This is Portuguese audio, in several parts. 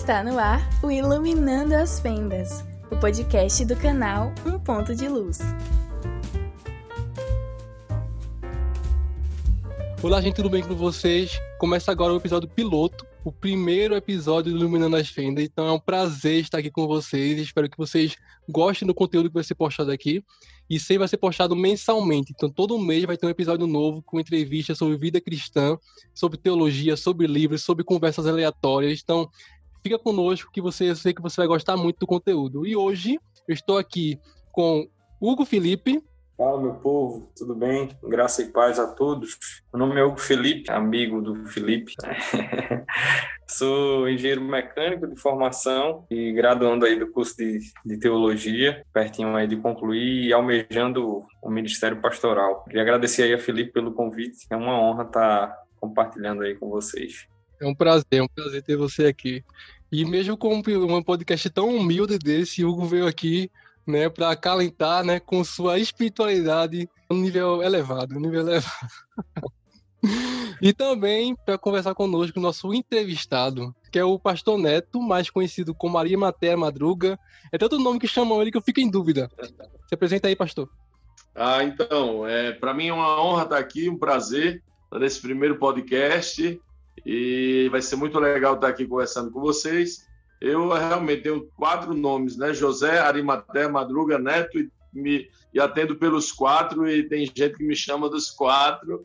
Está no ar o Iluminando as Fendas, o podcast do canal Um Ponto de Luz. Olá, gente, tudo bem com vocês? Começa agora o episódio piloto, o primeiro episódio do Iluminando as Fendas. Então é um prazer estar aqui com vocês. Espero que vocês gostem do conteúdo que vai ser postado aqui. E sempre vai ser postado mensalmente. Então todo mês vai ter um episódio novo com entrevistas sobre vida cristã, sobre teologia, sobre livros, sobre conversas aleatórias. Então fica conosco que você, eu sei que você vai gostar muito do conteúdo. E hoje eu estou aqui com Hugo Felipe. Fala, meu povo, tudo bem? Graça e paz a todos. Meu nome é Hugo Felipe, amigo do Felipe. Sou engenheiro mecânico de formação e graduando aí do curso de, de teologia, pertinho aí de concluir e almejando o ministério pastoral. Queria agradecer aí a Felipe pelo convite, é uma honra estar compartilhando aí com vocês. É um prazer, é um prazer ter você aqui. E mesmo com um podcast tão humilde desse, Hugo veio aqui né, para acalentar, né, com sua espiritualidade um nível elevado, um nível elevado. e também para conversar conosco o nosso entrevistado, que é o pastor Neto, mais conhecido como Maria Matéria Madruga. É tanto nome que chamam ele que eu fico em dúvida. Se apresenta aí, pastor. Ah, então, é, para mim é uma honra estar aqui, um prazer nesse primeiro podcast e vai ser muito legal estar aqui conversando com vocês. Eu realmente tenho quatro nomes, né? José, Arimaté, Madruga, Neto e, me, e atendo pelos quatro e tem gente que me chama dos quatro,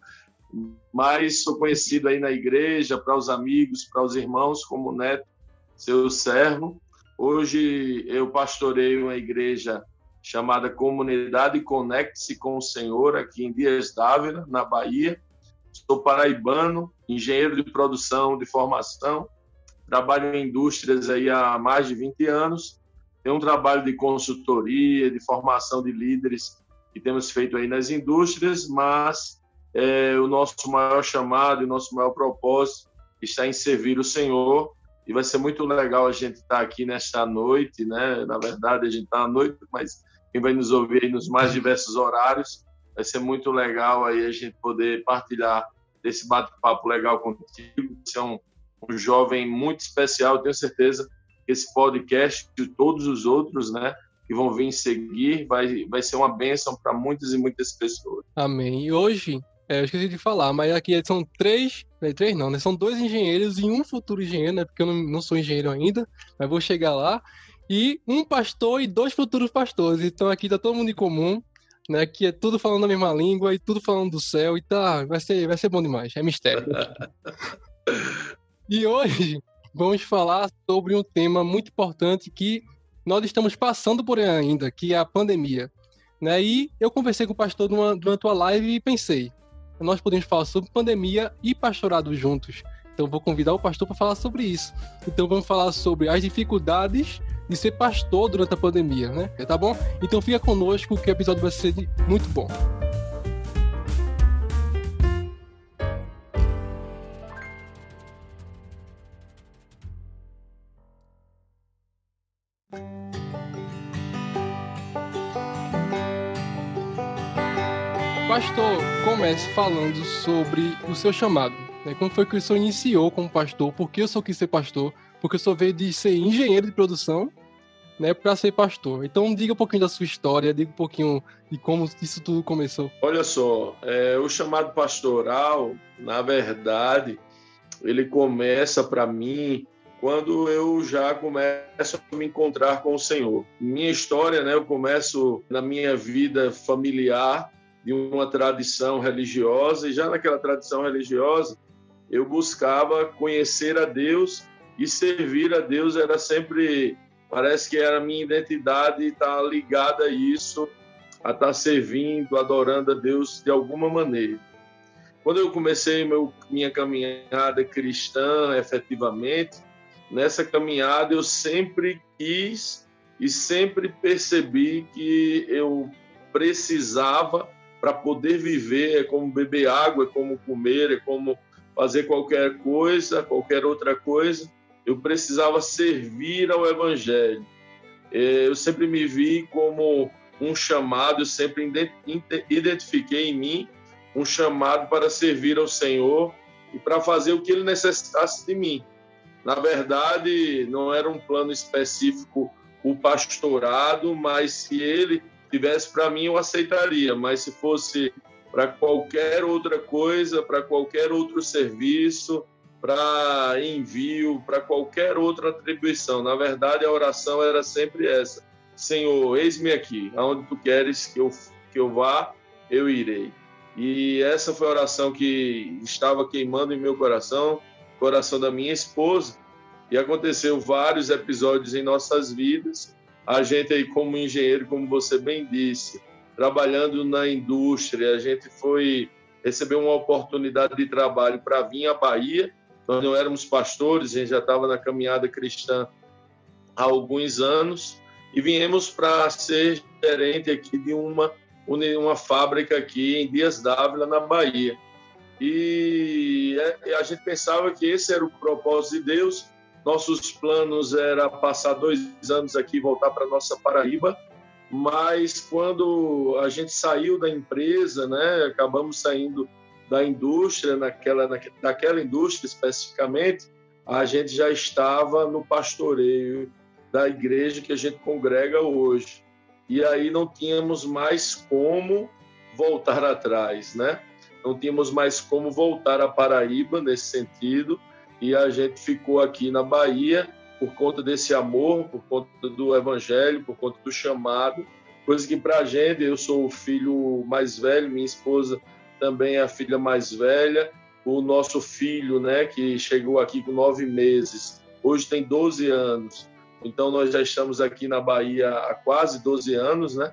mas sou conhecido aí na igreja, para os amigos, para os irmãos, como Neto, seu servo. Hoje eu pastoreio uma igreja chamada Comunidade Conecte-se com o Senhor, aqui em Dias Dávila, na Bahia. Sou paraibano, engenheiro de produção de formação, trabalho em indústrias aí há mais de 20 anos, tenho um trabalho de consultoria, de formação de líderes que temos feito aí nas indústrias, mas é, o nosso maior chamado e o nosso maior propósito está em servir o Senhor. E vai ser muito legal a gente estar aqui nesta noite, né? Na verdade, a gente está à noite, mas quem vai nos ouvir nos mais diversos horários, vai ser muito legal aí a gente poder partilhar desse bate-papo legal contigo. Você é um um jovem muito especial. tenho certeza que esse podcast e todos os outros, né, que vão vir seguir, vai, vai ser uma bênção para muitas e muitas pessoas. Amém. E hoje, é, eu esqueci de falar, mas aqui são três, né, três não, né? São dois engenheiros e um futuro engenheiro, né? Porque eu não, não sou engenheiro ainda, mas vou chegar lá. E um pastor e dois futuros pastores. Então aqui tá todo mundo em comum, né? Que é tudo falando a mesma língua e tudo falando do céu. E tá, vai ser, vai ser bom demais. É mistério. E hoje vamos falar sobre um tema muito importante que nós estamos passando por ainda, que é a pandemia. Né? E eu conversei com o pastor durante uma live e pensei, nós podemos falar sobre pandemia e pastorado juntos. Então vou convidar o pastor para falar sobre isso. Então vamos falar sobre as dificuldades de ser pastor durante a pandemia, né? Tá bom? Então fica conosco que o episódio vai ser muito bom. pastor comece falando sobre o seu chamado. Né? Como foi que o senhor iniciou como pastor? Por que eu só quis ser pastor? Porque eu só veio de ser engenheiro de produção né, para ser pastor. Então, diga um pouquinho da sua história, diga um pouquinho de como isso tudo começou. Olha só, é, o chamado pastoral, na verdade, ele começa para mim quando eu já começo a me encontrar com o Senhor. Minha história, né, eu começo na minha vida familiar de uma tradição religiosa, e já naquela tradição religiosa, eu buscava conhecer a Deus e servir a Deus era sempre, parece que era a minha identidade estar ligada a isso, a estar servindo, adorando a Deus de alguma maneira. Quando eu comecei meu, minha caminhada cristã, efetivamente, nessa caminhada eu sempre quis e sempre percebi que eu precisava para poder viver, é como beber água, é como comer, é como fazer qualquer coisa, qualquer outra coisa. Eu precisava servir ao Evangelho. É, eu sempre me vi como um chamado, eu sempre identifiquei em mim um chamado para servir ao Senhor e para fazer o que Ele necessitasse de mim. Na verdade, não era um plano específico o pastorado, mas se ele tivesse para mim, eu aceitaria. Mas se fosse para qualquer outra coisa, para qualquer outro serviço, para envio, para qualquer outra atribuição. Na verdade, a oração era sempre essa: Senhor, eis-me aqui, aonde tu queres que eu, que eu vá, eu irei. E essa foi a oração que estava queimando em meu coração, coração da minha esposa. E aconteceu vários episódios em nossas vidas. A gente aí como engenheiro, como você bem disse, trabalhando na indústria, a gente foi receber uma oportunidade de trabalho para vir à Bahia. Nós não éramos pastores, a gente já estava na caminhada cristã há alguns anos e viemos para ser gerente aqui de uma uma fábrica aqui em Dias Dávila, na Bahia. E é, a gente pensava que esse era o propósito de Deus. Nossos planos era passar dois anos aqui e voltar para nossa Paraíba mas quando a gente saiu da empresa, né, acabamos saindo da indústria, naquela, naquela indústria especificamente, a gente já estava no pastoreio da igreja que a gente congrega hoje. E aí não tínhamos mais como voltar atrás, né? Não tínhamos mais como voltar a Paraíba nesse sentido, e a gente ficou aqui na Bahia por conta desse amor, por conta do evangelho, por conta do chamado, coisa que para a gente, eu sou o filho mais velho, minha esposa também a filha mais velha, o nosso filho, né, que chegou aqui com nove meses, hoje tem 12 anos, então nós já estamos aqui na Bahia há quase 12 anos, né?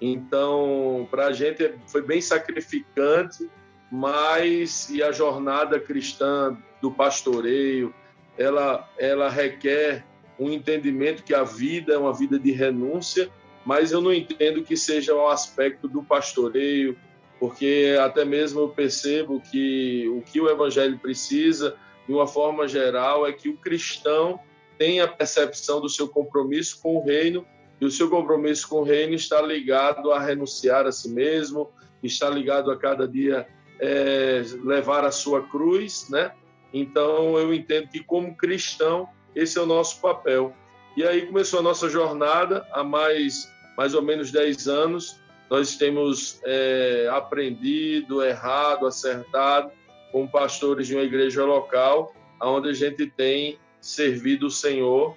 Então, para a gente foi bem sacrificante, mas e a jornada cristã do pastoreio, ela, ela requer um entendimento que a vida é uma vida de renúncia, mas eu não entendo que seja um aspecto do pastoreio, porque até mesmo eu percebo que o que o evangelho precisa, de uma forma geral, é que o cristão tenha a percepção do seu compromisso com o reino, e o seu compromisso com o reino está ligado a renunciar a si mesmo, está ligado a cada dia é, levar a sua cruz, né? Então, eu entendo que, como cristão, esse é o nosso papel. E aí começou a nossa jornada, há mais, mais ou menos 10 anos. Nós temos é, aprendido, errado, acertado com pastores de uma igreja local, onde a gente tem servido o Senhor.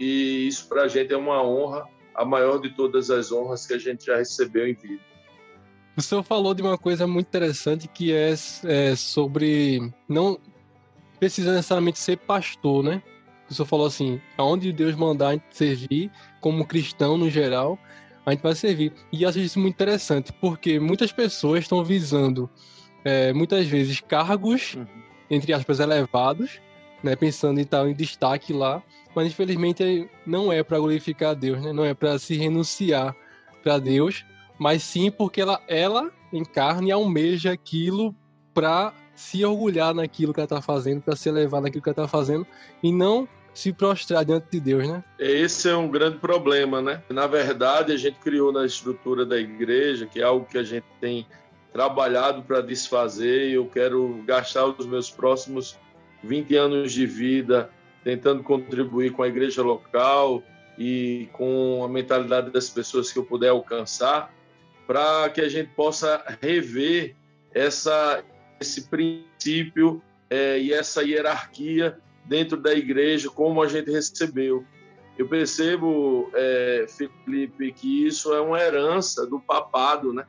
E isso para a gente é uma honra, a maior de todas as honras que a gente já recebeu em vida. O senhor falou de uma coisa muito interessante que é, é sobre não precisa necessariamente ser pastor, né? O senhor falou assim, aonde Deus mandar a gente servir, como cristão no geral, a gente vai servir. E eu acho isso muito interessante, porque muitas pessoas estão visando, é, muitas vezes, cargos, uhum. entre aspas, elevados, né, pensando em estar em destaque lá, mas infelizmente não é para glorificar a Deus, né? não é para se renunciar para Deus, mas sim porque ela, ela encarna e almeja aquilo para se orgulhar naquilo que ela está fazendo, para se elevar naquilo que ela está fazendo e não se prostrar diante de Deus, né? Esse é um grande problema, né? Na verdade, a gente criou na estrutura da igreja, que é algo que a gente tem trabalhado para desfazer, e eu quero gastar os meus próximos 20 anos de vida tentando contribuir com a igreja local e com a mentalidade das pessoas que eu puder alcançar, para que a gente possa rever essa esse princípio é, e essa hierarquia dentro da igreja, como a gente recebeu. Eu percebo, é, Felipe, que isso é uma herança do papado, né?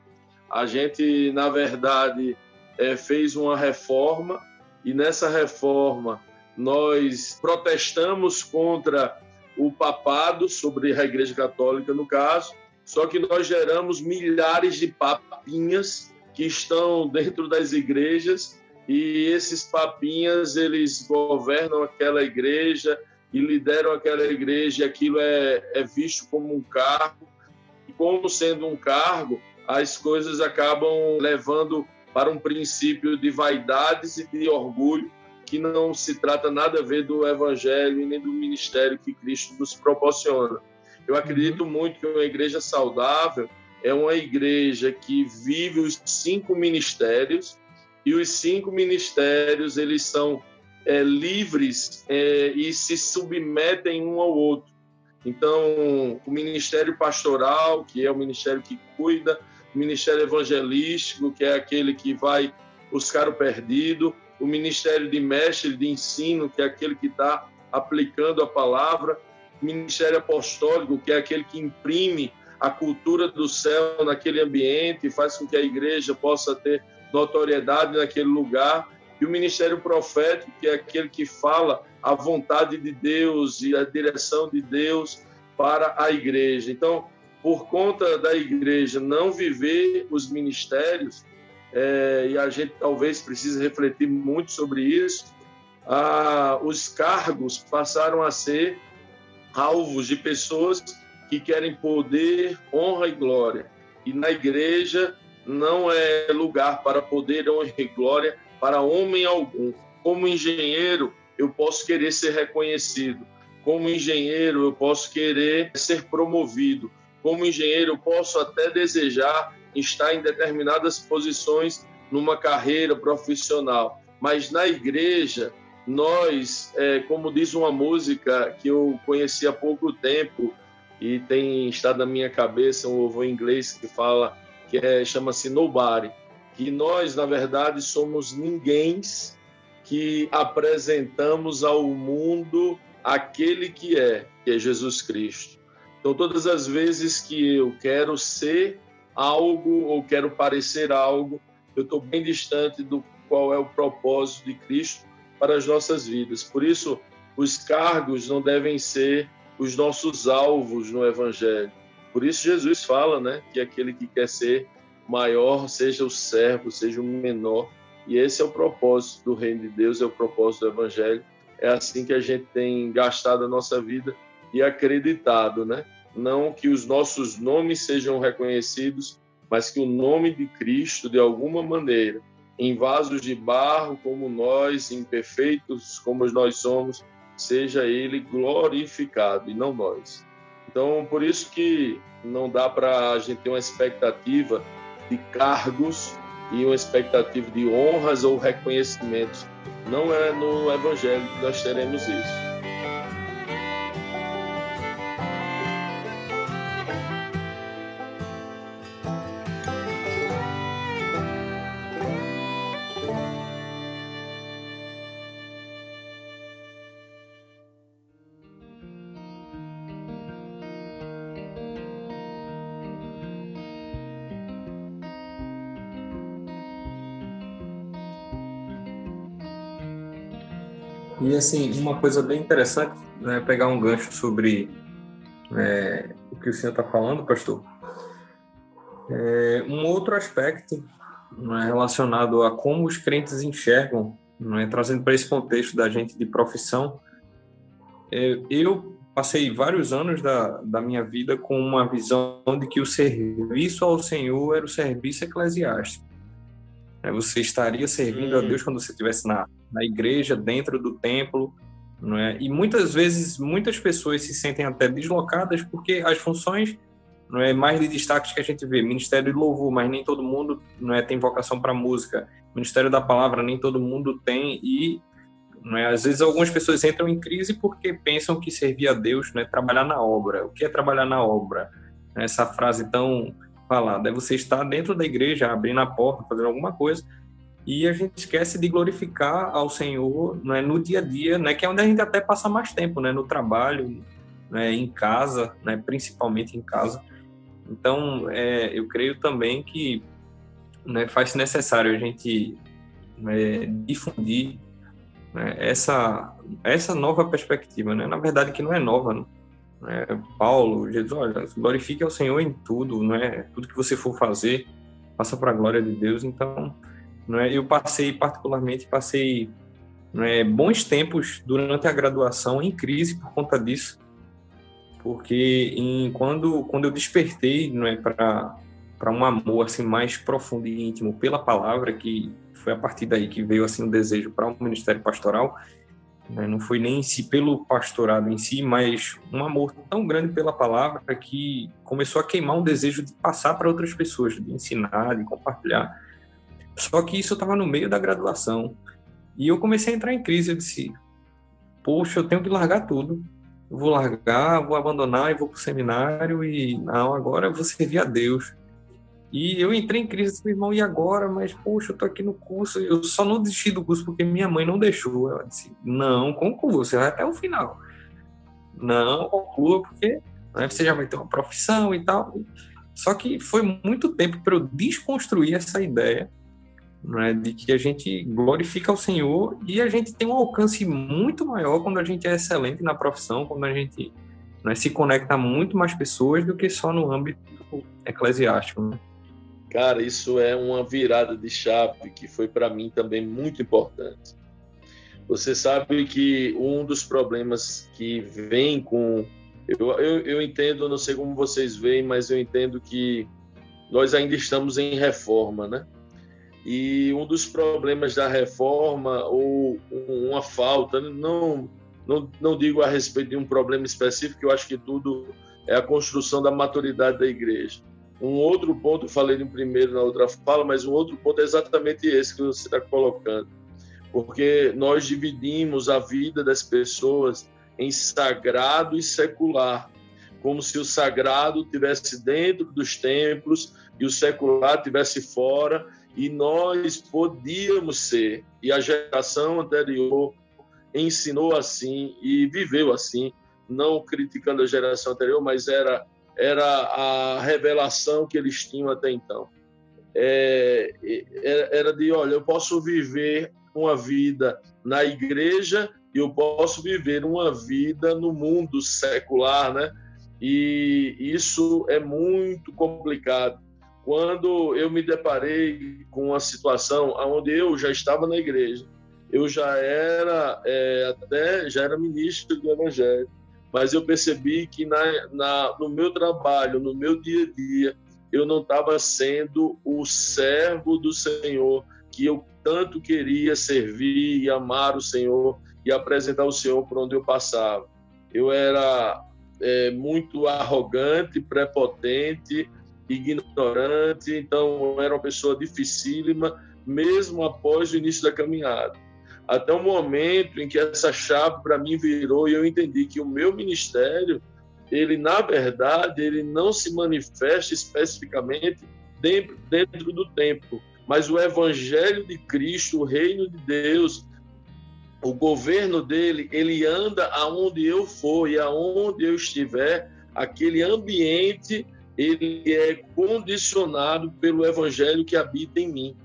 A gente, na verdade, é, fez uma reforma e nessa reforma nós protestamos contra o papado sobre a Igreja Católica, no caso, só que nós geramos milhares de papinhas que estão dentro das igrejas e esses papinhas eles governam aquela igreja e lideram aquela igreja e aquilo é, é visto como um cargo e como sendo um cargo as coisas acabam levando para um princípio de vaidades e de orgulho que não se trata nada a ver do evangelho e nem do ministério que Cristo nos proporciona. Eu acredito uhum. muito que uma igreja saudável é uma igreja que vive os cinco ministérios e os cinco ministérios eles são é, livres é, e se submetem um ao outro. Então, o ministério pastoral, que é o ministério que cuida, o ministério evangelístico, que é aquele que vai buscar o perdido, o ministério de mestre de ensino, que é aquele que está aplicando a palavra, o ministério apostólico, que é aquele que imprime a cultura do céu naquele ambiente faz com que a igreja possa ter notoriedade naquele lugar, e o ministério profético, que é aquele que fala a vontade de Deus e a direção de Deus para a igreja. Então, por conta da igreja não viver os ministérios, é, e a gente talvez precise refletir muito sobre isso, os cargos passaram a ser alvos de pessoas que querem poder, honra e glória. E na igreja não é lugar para poder, honra e glória para homem algum. Como engenheiro, eu posso querer ser reconhecido. Como engenheiro, eu posso querer ser promovido. Como engenheiro, eu posso até desejar estar em determinadas posições numa carreira profissional. Mas na igreja, nós, é, como diz uma música que eu conheci há pouco tempo e tem estado na minha cabeça, um louvor em inglês que fala que é, chama-se Nobody, que nós, na verdade, somos ninguém que apresentamos ao mundo aquele que é, que é Jesus Cristo. Então, todas as vezes que eu quero ser algo ou quero parecer algo, eu estou bem distante do qual é o propósito de Cristo para as nossas vidas. Por isso, os cargos não devem ser os nossos alvos no Evangelho. Por isso, Jesus fala né, que aquele que quer ser maior seja o servo, seja o menor. E esse é o propósito do reino de Deus, é o propósito do Evangelho. É assim que a gente tem gastado a nossa vida e acreditado, né? Não que os nossos nomes sejam reconhecidos, mas que o nome de Cristo, de alguma maneira, em vasos de barro como nós, imperfeitos como nós somos, seja ele glorificado e não nós. Então, por isso que não dá para a gente ter uma expectativa de cargos e uma expectativa de honras ou reconhecimentos. Não é no Evangelho que nós teremos isso. Assim, uma coisa bem interessante, né, pegar um gancho sobre é, o que o senhor está falando, pastor. É, um outro aspecto é, relacionado a como os crentes enxergam, é, trazendo para esse contexto da gente de profissão, é, eu passei vários anos da, da minha vida com uma visão de que o serviço ao Senhor era o serviço eclesiástico. Você estaria servindo hum. a Deus quando você estivesse na, na igreja, dentro do templo, não é? E muitas vezes, muitas pessoas se sentem até deslocadas porque as funções não é mais de destaques que a gente vê, ministério de louvor, mas nem todo mundo não é tem vocação para música, ministério da palavra nem todo mundo tem e não é, às vezes algumas pessoas entram em crise porque pensam que servir a Deus não é trabalhar na obra. O que é trabalhar na obra? Essa frase tão falada é você estar dentro da igreja, abrindo a porta, fazendo alguma coisa, e a gente esquece de glorificar ao Senhor né, no dia a dia, né, que é onde a gente até passa mais tempo, né, no trabalho, né, em casa, né, principalmente em casa. Então, é, eu creio também que né, faz necessário a gente né, difundir né, essa, essa nova perspectiva. Né? Na verdade, que não é nova. Né? Paulo, Jesus, olha, glorifique ao Senhor em tudo, não é? Tudo que você for fazer, faça para a glória de Deus. Então, não é? Eu passei, particularmente, passei é, bons tempos durante a graduação em crise por conta disso, porque em, quando, quando eu despertei não é, para para um amor assim mais profundo e íntimo pela palavra que foi a partir daí que veio assim o desejo para o um ministério pastoral? Não foi nem em si pelo pastorado em si mas um amor tão grande pela palavra que começou a queimar um desejo de passar para outras pessoas de ensinar de compartilhar só que isso estava no meio da graduação. E eu comecei a entrar em crise. Eu disse: Poxa, eu tenho que largar tudo. Eu vou largar, vou abandonar e vou para o seminário. E não, agora eu vou servir a Deus. E eu entrei em crise, disse, irmão, e agora? Mas, poxa, eu tô aqui no curso, eu só não desisti do curso porque minha mãe não deixou. Ela disse, não, conclua, você vai até o final. Não, conclua, porque né, você já vai ter uma profissão e tal. Só que foi muito tempo para eu desconstruir essa ideia né, de que a gente glorifica o Senhor e a gente tem um alcance muito maior quando a gente é excelente na profissão, quando a gente né, se conecta a muito mais pessoas do que só no âmbito eclesiástico. Né? Cara, isso é uma virada de chave que foi para mim também muito importante. Você sabe que um dos problemas que vem com. Eu, eu, eu entendo, não sei como vocês veem, mas eu entendo que nós ainda estamos em reforma, né? E um dos problemas da reforma, ou uma falta, não, não, não digo a respeito de um problema específico, eu acho que tudo é a construção da maturidade da igreja. Um outro ponto, eu falei no primeiro, na outra fala, mas um outro ponto é exatamente esse que você está colocando. Porque nós dividimos a vida das pessoas em sagrado e secular, como se o sagrado tivesse dentro dos templos e o secular tivesse fora, e nós podíamos ser, e a geração anterior ensinou assim e viveu assim, não criticando a geração anterior, mas era era a revelação que eles tinham até então. É, era de, olha, eu posso viver uma vida na igreja e eu posso viver uma vida no mundo secular, né? E isso é muito complicado. Quando eu me deparei com uma situação onde eu já estava na igreja, eu já era é, até já era ministro do evangelho, mas eu percebi que na, na, no meu trabalho, no meu dia a dia, eu não estava sendo o servo do Senhor que eu tanto queria servir e amar o Senhor e apresentar o Senhor por onde eu passava. Eu era é, muito arrogante, prepotente, ignorante, então eu era uma pessoa dificílima, mesmo após o início da caminhada até o momento em que essa chave para mim virou e eu entendi que o meu ministério, ele na verdade, ele não se manifesta especificamente dentro, dentro do templo, mas o evangelho de Cristo, o reino de Deus, o governo dele, ele anda aonde eu for e aonde eu estiver, aquele ambiente ele é condicionado pelo evangelho que habita em mim.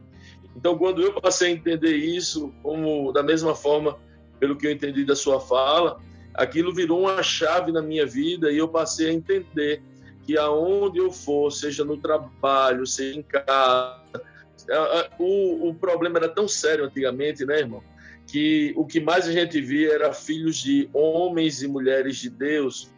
Então, quando eu passei a entender isso, como da mesma forma, pelo que eu entendi da sua fala, aquilo virou uma chave na minha vida e eu passei a entender que aonde eu for, seja no trabalho, seja em casa, o, o problema era tão sério antigamente, né, irmão? Que o que mais a gente via era filhos de homens e mulheres de Deus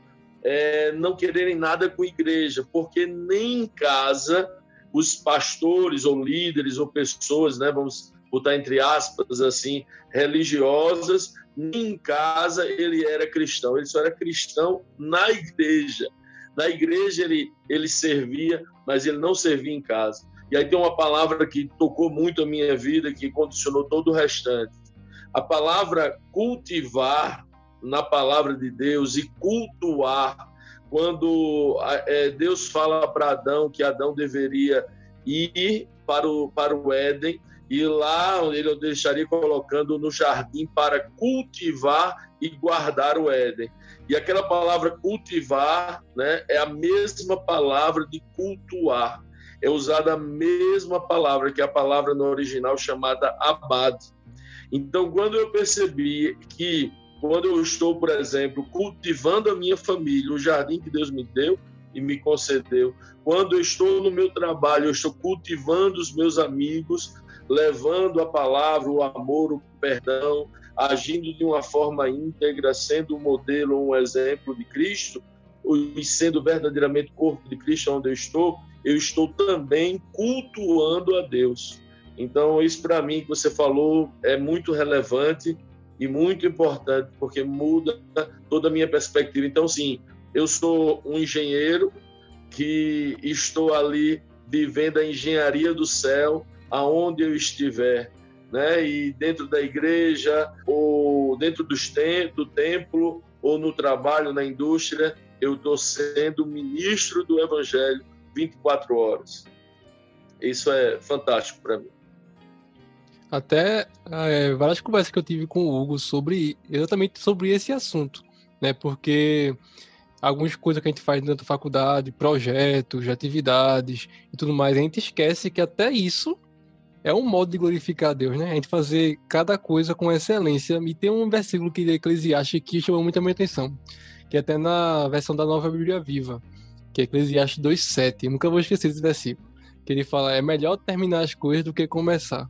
é, não quererem nada com igreja, porque nem em casa os pastores ou líderes ou pessoas, né, vamos botar entre aspas assim, religiosas, em casa ele era cristão, ele só era cristão na igreja. Na igreja ele, ele servia, mas ele não servia em casa. E aí tem uma palavra que tocou muito a minha vida, que condicionou todo o restante. A palavra cultivar na palavra de Deus e cultuar quando é, Deus fala para Adão que Adão deveria ir para o, para o Éden e lá ele o deixaria colocando no jardim para cultivar e guardar o Éden. E aquela palavra cultivar né, é a mesma palavra de cultuar. É usada a mesma palavra que é a palavra no original chamada abad. Então, quando eu percebi que quando eu estou, por exemplo, cultivando a minha família, o jardim que Deus me deu e me concedeu, quando eu estou no meu trabalho, eu estou cultivando os meus amigos, levando a palavra, o amor, o perdão, agindo de uma forma íntegra, sendo um modelo, um exemplo de Cristo, e sendo verdadeiramente corpo de Cristo onde eu estou, eu estou também cultuando a Deus. Então, isso para mim que você falou é muito relevante e muito importante, porque muda toda a minha perspectiva. Então, sim, eu sou um engenheiro que estou ali vivendo a engenharia do céu, aonde eu estiver. né? E dentro da igreja, ou dentro do templo, ou no trabalho, na indústria, eu estou sendo ministro do Evangelho 24 horas. Isso é fantástico para mim. Até é, várias conversas que eu tive com o Hugo sobre exatamente sobre esse assunto, né? Porque algumas coisas que a gente faz dentro da faculdade, projetos, atividades e tudo mais, a gente esquece que até isso é um modo de glorificar a Deus, né? A gente fazer cada coisa com excelência. E tem um versículo que Eclesiastes que chamou muito a minha atenção, que é até na versão da Nova Bíblia Viva, que é Eclesiastes 2:7. Eu nunca vou esquecer esse versículo, que ele fala: "É melhor terminar as coisas do que começar".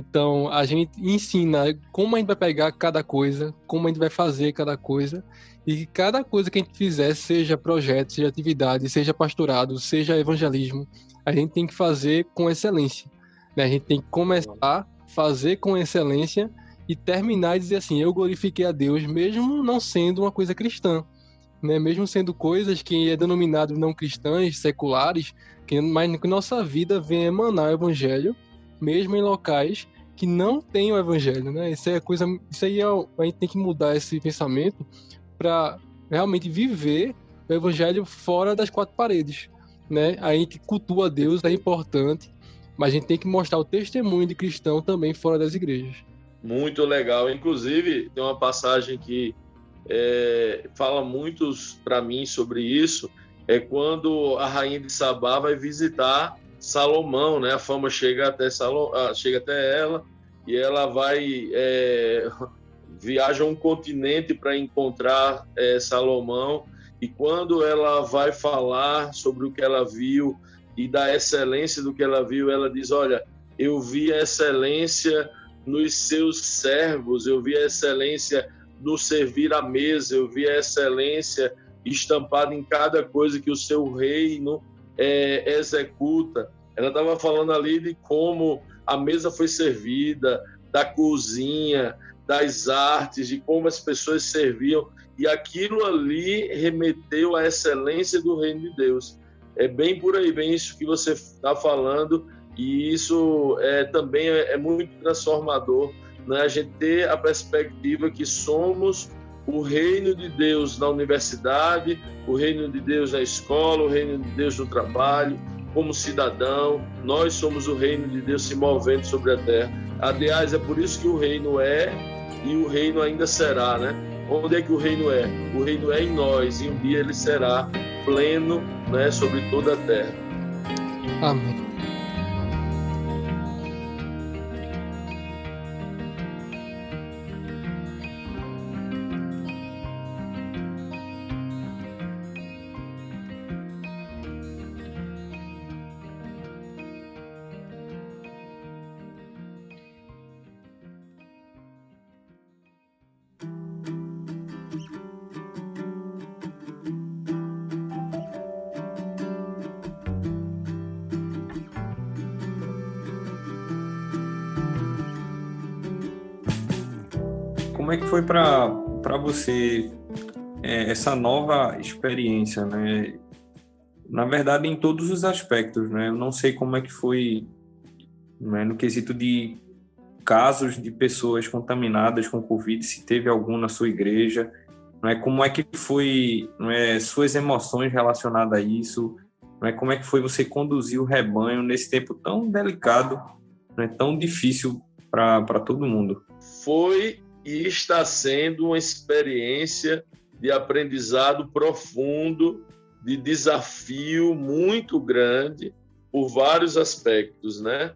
Então, a gente ensina como a gente vai pegar cada coisa, como a gente vai fazer cada coisa, e que cada coisa que a gente fizer, seja projeto, seja atividade, seja pastorado, seja evangelismo, a gente tem que fazer com excelência. Né? A gente tem que começar, fazer com excelência e terminar e dizer assim: eu glorifiquei a Deus, mesmo não sendo uma coisa cristã. Né? Mesmo sendo coisas que é denominado não cristãs, seculares, que, mas que nossa vida vem emanar o evangelho mesmo em locais que não têm o evangelho, né? Isso é coisa, isso aí é, a gente tem que mudar esse pensamento para realmente viver o evangelho fora das quatro paredes, né? A gente cultua Deus, é importante, mas a gente tem que mostrar o testemunho de cristão também fora das igrejas. Muito legal. Inclusive, tem uma passagem que é, fala muito para mim sobre isso, é quando a rainha de Sabá vai visitar Salomão, né? A fama chega até, Salom, ah, chega até ela e ela vai é, viaja um continente para encontrar é, Salomão e quando ela vai falar sobre o que ela viu e da excelência do que ela viu, ela diz: olha, eu vi a excelência nos seus servos, eu vi a excelência no servir à mesa, eu vi a excelência estampada em cada coisa que o seu reino é, executa. Ela estava falando ali de como a mesa foi servida, da cozinha, das artes, de como as pessoas serviam, e aquilo ali remeteu à excelência do reino de Deus. É bem por aí, bem isso que você está falando, e isso é, também é, é muito transformador, né? a gente ter a perspectiva que somos o reino de Deus na universidade, o reino de Deus na escola, o reino de Deus no trabalho, como cidadão, nós somos o reino de Deus se movendo sobre a terra. Aliás, é por isso que o reino é e o reino ainda será, né? Onde é que o reino é? O reino é em nós e um dia ele será pleno, né, sobre toda a terra. Amém. Como é que foi para você é, essa nova experiência, né? Na verdade, em todos os aspectos, né? Eu não sei como é que foi né, no quesito de casos de pessoas contaminadas com Covid, se teve algum na sua igreja, não é? Como é que foi não é, suas emoções relacionadas a isso? Não é? Como é que foi você conduzir o rebanho nesse tempo tão delicado, não é, tão difícil para todo mundo? Foi e está sendo uma experiência de aprendizado profundo, de desafio muito grande por vários aspectos, né?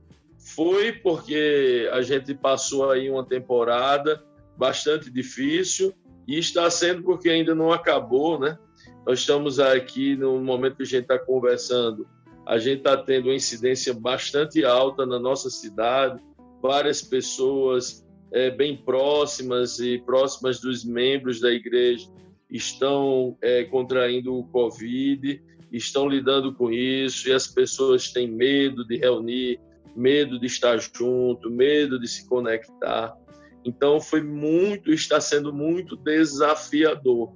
Foi porque a gente passou aí uma temporada bastante difícil e está sendo porque ainda não acabou, né? Nós estamos aqui no momento que a gente está conversando, a gente está tendo uma incidência bastante alta na nossa cidade, várias pessoas é, bem próximas e próximas dos membros da igreja estão é, contraindo o Covid, estão lidando com isso, e as pessoas têm medo de reunir, medo de estar junto, medo de se conectar. Então, foi muito, está sendo muito desafiador.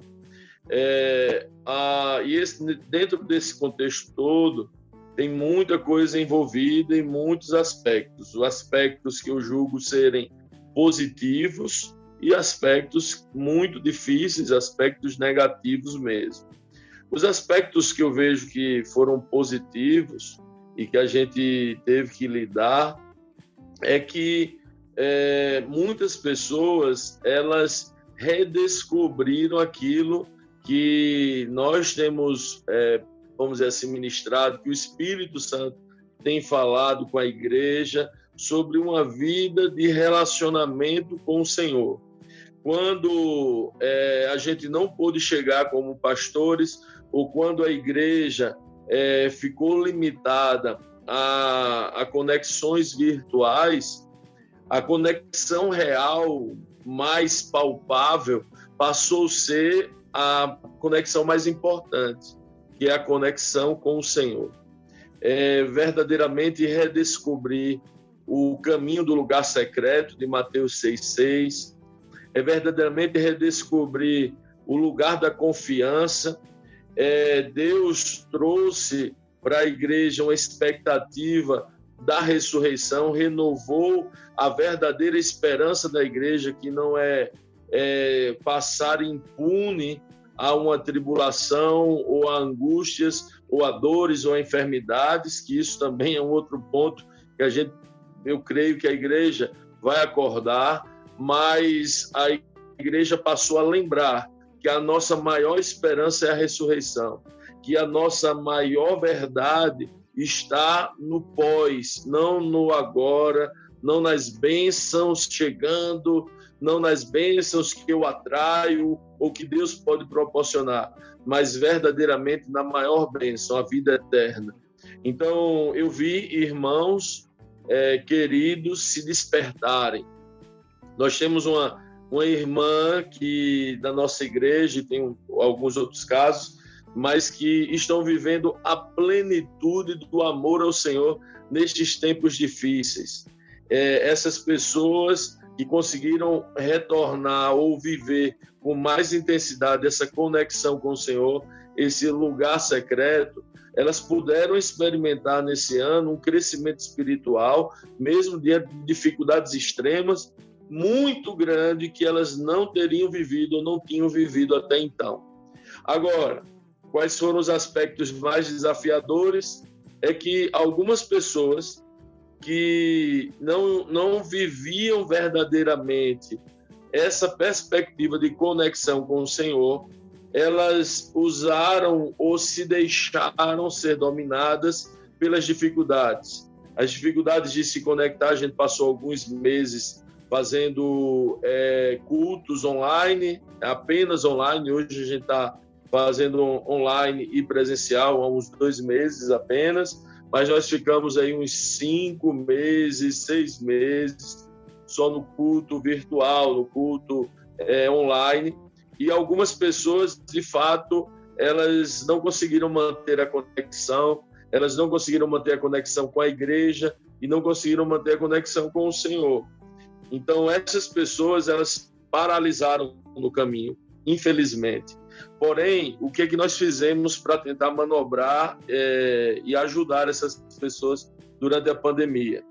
É, a, e esse, dentro desse contexto todo, tem muita coisa envolvida em muitos aspectos, os aspectos que eu julgo serem positivos e aspectos muito difíceis, aspectos negativos mesmo. Os aspectos que eu vejo que foram positivos e que a gente teve que lidar é que é, muitas pessoas elas redescobriram aquilo que nós temos, é, vamos dizer assim, ministrado, que o Espírito Santo tem falado com a igreja sobre uma vida de relacionamento com o Senhor. Quando é, a gente não pôde chegar como pastores, ou quando a igreja é, ficou limitada a, a conexões virtuais, a conexão real mais palpável passou a ser a conexão mais importante, que é a conexão com o Senhor. É verdadeiramente redescobrir o caminho do lugar secreto de Mateus 6,6, é verdadeiramente redescobrir o lugar da confiança. É, Deus trouxe para a igreja uma expectativa da ressurreição, renovou a verdadeira esperança da igreja, que não é, é passar impune a uma tribulação ou a angústias ou a dores ou a enfermidades, que isso também é um outro ponto que a gente, eu creio que a igreja vai acordar, mas a igreja passou a lembrar que a nossa maior esperança é a ressurreição, que a nossa maior verdade está no pós, não no agora, não nas bênçãos chegando, não nas bênçãos que eu atraio ou que Deus pode proporcionar, mas verdadeiramente na maior bênção, a vida eterna. Então, eu vi irmãos é, queridos se despertarem. Nós temos uma, uma irmã que da nossa igreja, tem um, alguns outros casos, mas que estão vivendo a plenitude do amor ao Senhor nestes tempos difíceis. É, essas pessoas que conseguiram retornar ou viver com mais intensidade essa conexão com o Senhor, esse lugar secreto, elas puderam experimentar nesse ano um crescimento espiritual, mesmo diante de dificuldades extremas, muito grande que elas não teriam vivido ou não tinham vivido até então. Agora, quais foram os aspectos mais desafiadores, é que algumas pessoas que não, não viviam verdadeiramente essa perspectiva de conexão com o Senhor, elas usaram ou se deixaram ser dominadas pelas dificuldades. As dificuldades de se conectar, a gente passou alguns meses fazendo é, cultos online, apenas online. Hoje a gente está fazendo online e presencial há uns dois meses apenas, mas nós ficamos aí uns cinco meses, seis meses só no culto virtual, no culto é, online. E algumas pessoas, de fato, elas não conseguiram manter a conexão, elas não conseguiram manter a conexão com a igreja e não conseguiram manter a conexão com o Senhor. Então, essas pessoas, elas paralisaram no caminho, infelizmente. Porém, o que, é que nós fizemos para tentar manobrar é, e ajudar essas pessoas durante a pandemia?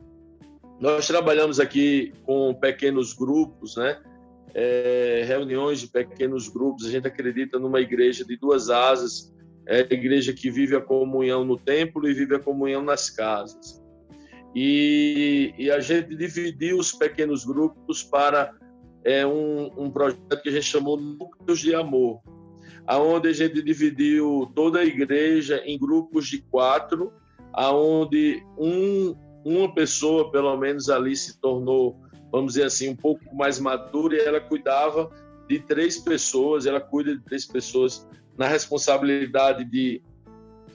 Nós trabalhamos aqui com pequenos grupos, né? É, reuniões de pequenos grupos. A gente acredita numa igreja de duas asas, é a igreja que vive a comunhão no templo e vive a comunhão nas casas. E, e a gente dividiu os pequenos grupos para é, um, um projeto que a gente chamou Núcleos de Amor aonde a gente dividiu toda a igreja em grupos de quatro, aonde um, uma pessoa, pelo menos ali, se tornou, vamos dizer assim, um pouco mais madura e ela cuidava de três pessoas, ela cuida de três pessoas na responsabilidade de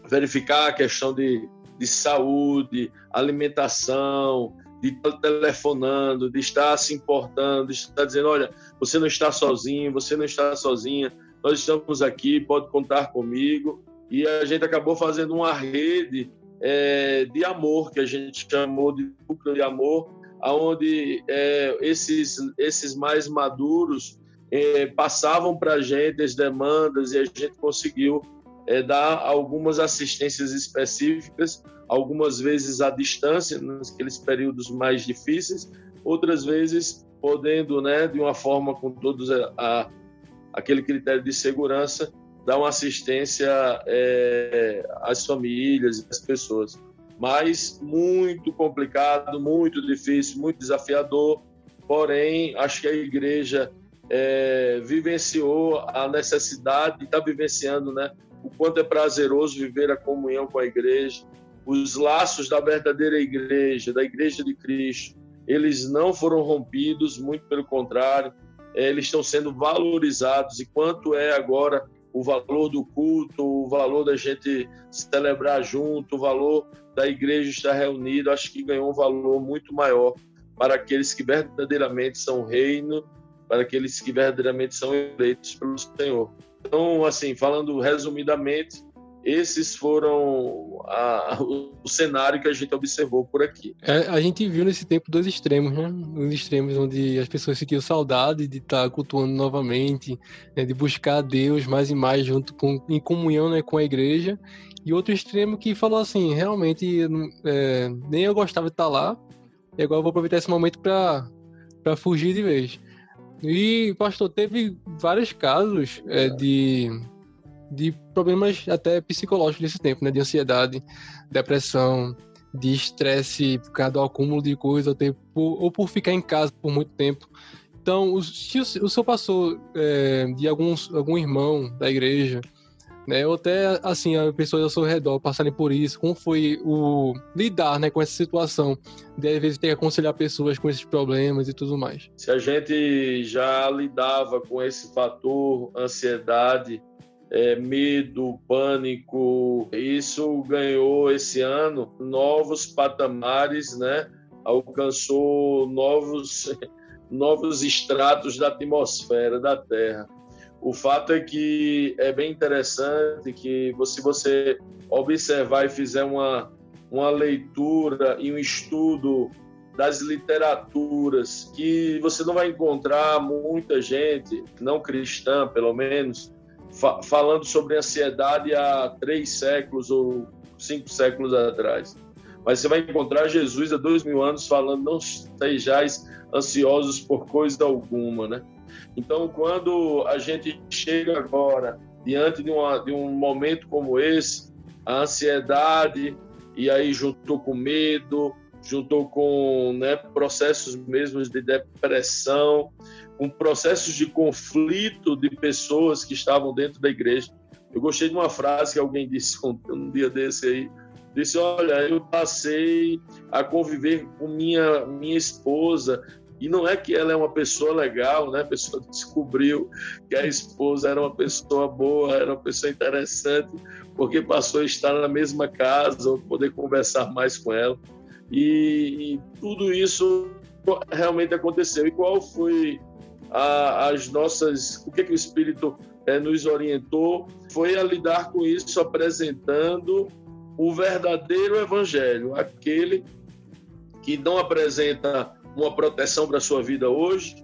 verificar a questão de, de saúde, alimentação, de estar telefonando, de estar se importando, de estar dizendo, olha, você não está sozinho, você não está sozinha, nós estamos aqui, pode contar comigo. E a gente acabou fazendo uma rede é, de amor, que a gente chamou de núcleo de amor, onde é, esses, esses mais maduros é, passavam para a gente as demandas e a gente conseguiu é, dar algumas assistências específicas, algumas vezes à distância, naqueles períodos mais difíceis, outras vezes podendo, né, de uma forma com todos a, a aquele critério de segurança, dar uma assistência é, às famílias às pessoas. Mas muito complicado, muito difícil, muito desafiador. Porém, acho que a igreja é, vivenciou a necessidade, está vivenciando, né, o quanto é prazeroso viver a comunhão com a igreja, os laços da verdadeira igreja, da igreja de Cristo, eles não foram rompidos, muito pelo contrário, é, eles estão sendo valorizados e quanto é agora o valor do culto, o valor da gente celebrar junto, o valor da igreja estar reunida, acho que ganhou um valor muito maior para aqueles que verdadeiramente são reino, para aqueles que verdadeiramente são eleitos pelo Senhor. Então, assim, falando resumidamente, esses foram a, o cenário que a gente observou por aqui. É, a gente viu nesse tempo dois extremos, né? Os extremos onde as pessoas sentiam saudade de estar cultuando novamente, né? de buscar a Deus mais e mais junto com, em comunhão né? com a igreja, e outro extremo que falou assim, realmente é, nem eu gostava de estar lá, e agora eu vou aproveitar esse momento para fugir de vez. E, pastor, teve vários casos é, de de problemas até psicológicos nesse tempo, né? De ansiedade, depressão, de estresse por causa do acúmulo de coisa, ou, tempo, ou por ficar em casa por muito tempo. Então, se o, o senhor passou é, de alguns, algum irmão da igreja, né, ou até assim, as pessoas ao seu redor passarem por isso, como foi o lidar né, com essa situação, de às vezes ter que aconselhar pessoas com esses problemas e tudo mais? Se a gente já lidava com esse fator ansiedade, é, medo, pânico. Isso ganhou esse ano novos patamares, né? alcançou novos, novos estratos da atmosfera da Terra. O fato é que é bem interessante que se você observar e fizer uma, uma leitura e um estudo das literaturas, que você não vai encontrar muita gente, não cristã pelo menos, fa falando sobre ansiedade há três séculos ou cinco séculos atrás. Mas você vai encontrar Jesus há dois mil anos falando: não sejais ansiosos por coisa alguma, né? Então, quando a gente chega agora diante de, uma, de um momento como esse, a ansiedade, e aí juntou com medo, juntou com né, processos mesmo de depressão, com processos de conflito de pessoas que estavam dentro da igreja. Eu gostei de uma frase que alguém disse um dia desse aí, disse, olha, eu passei a conviver com minha, minha esposa, e não é que ela é uma pessoa legal, né? A pessoa descobriu que a esposa era uma pessoa boa, era uma pessoa interessante, porque passou a estar na mesma casa, poder conversar mais com ela. E, e tudo isso realmente aconteceu. E qual foi a, as nossas, o que, que o Espírito é, nos orientou foi a lidar com isso, apresentando o verdadeiro Evangelho, aquele que não apresenta uma proteção para a sua vida hoje,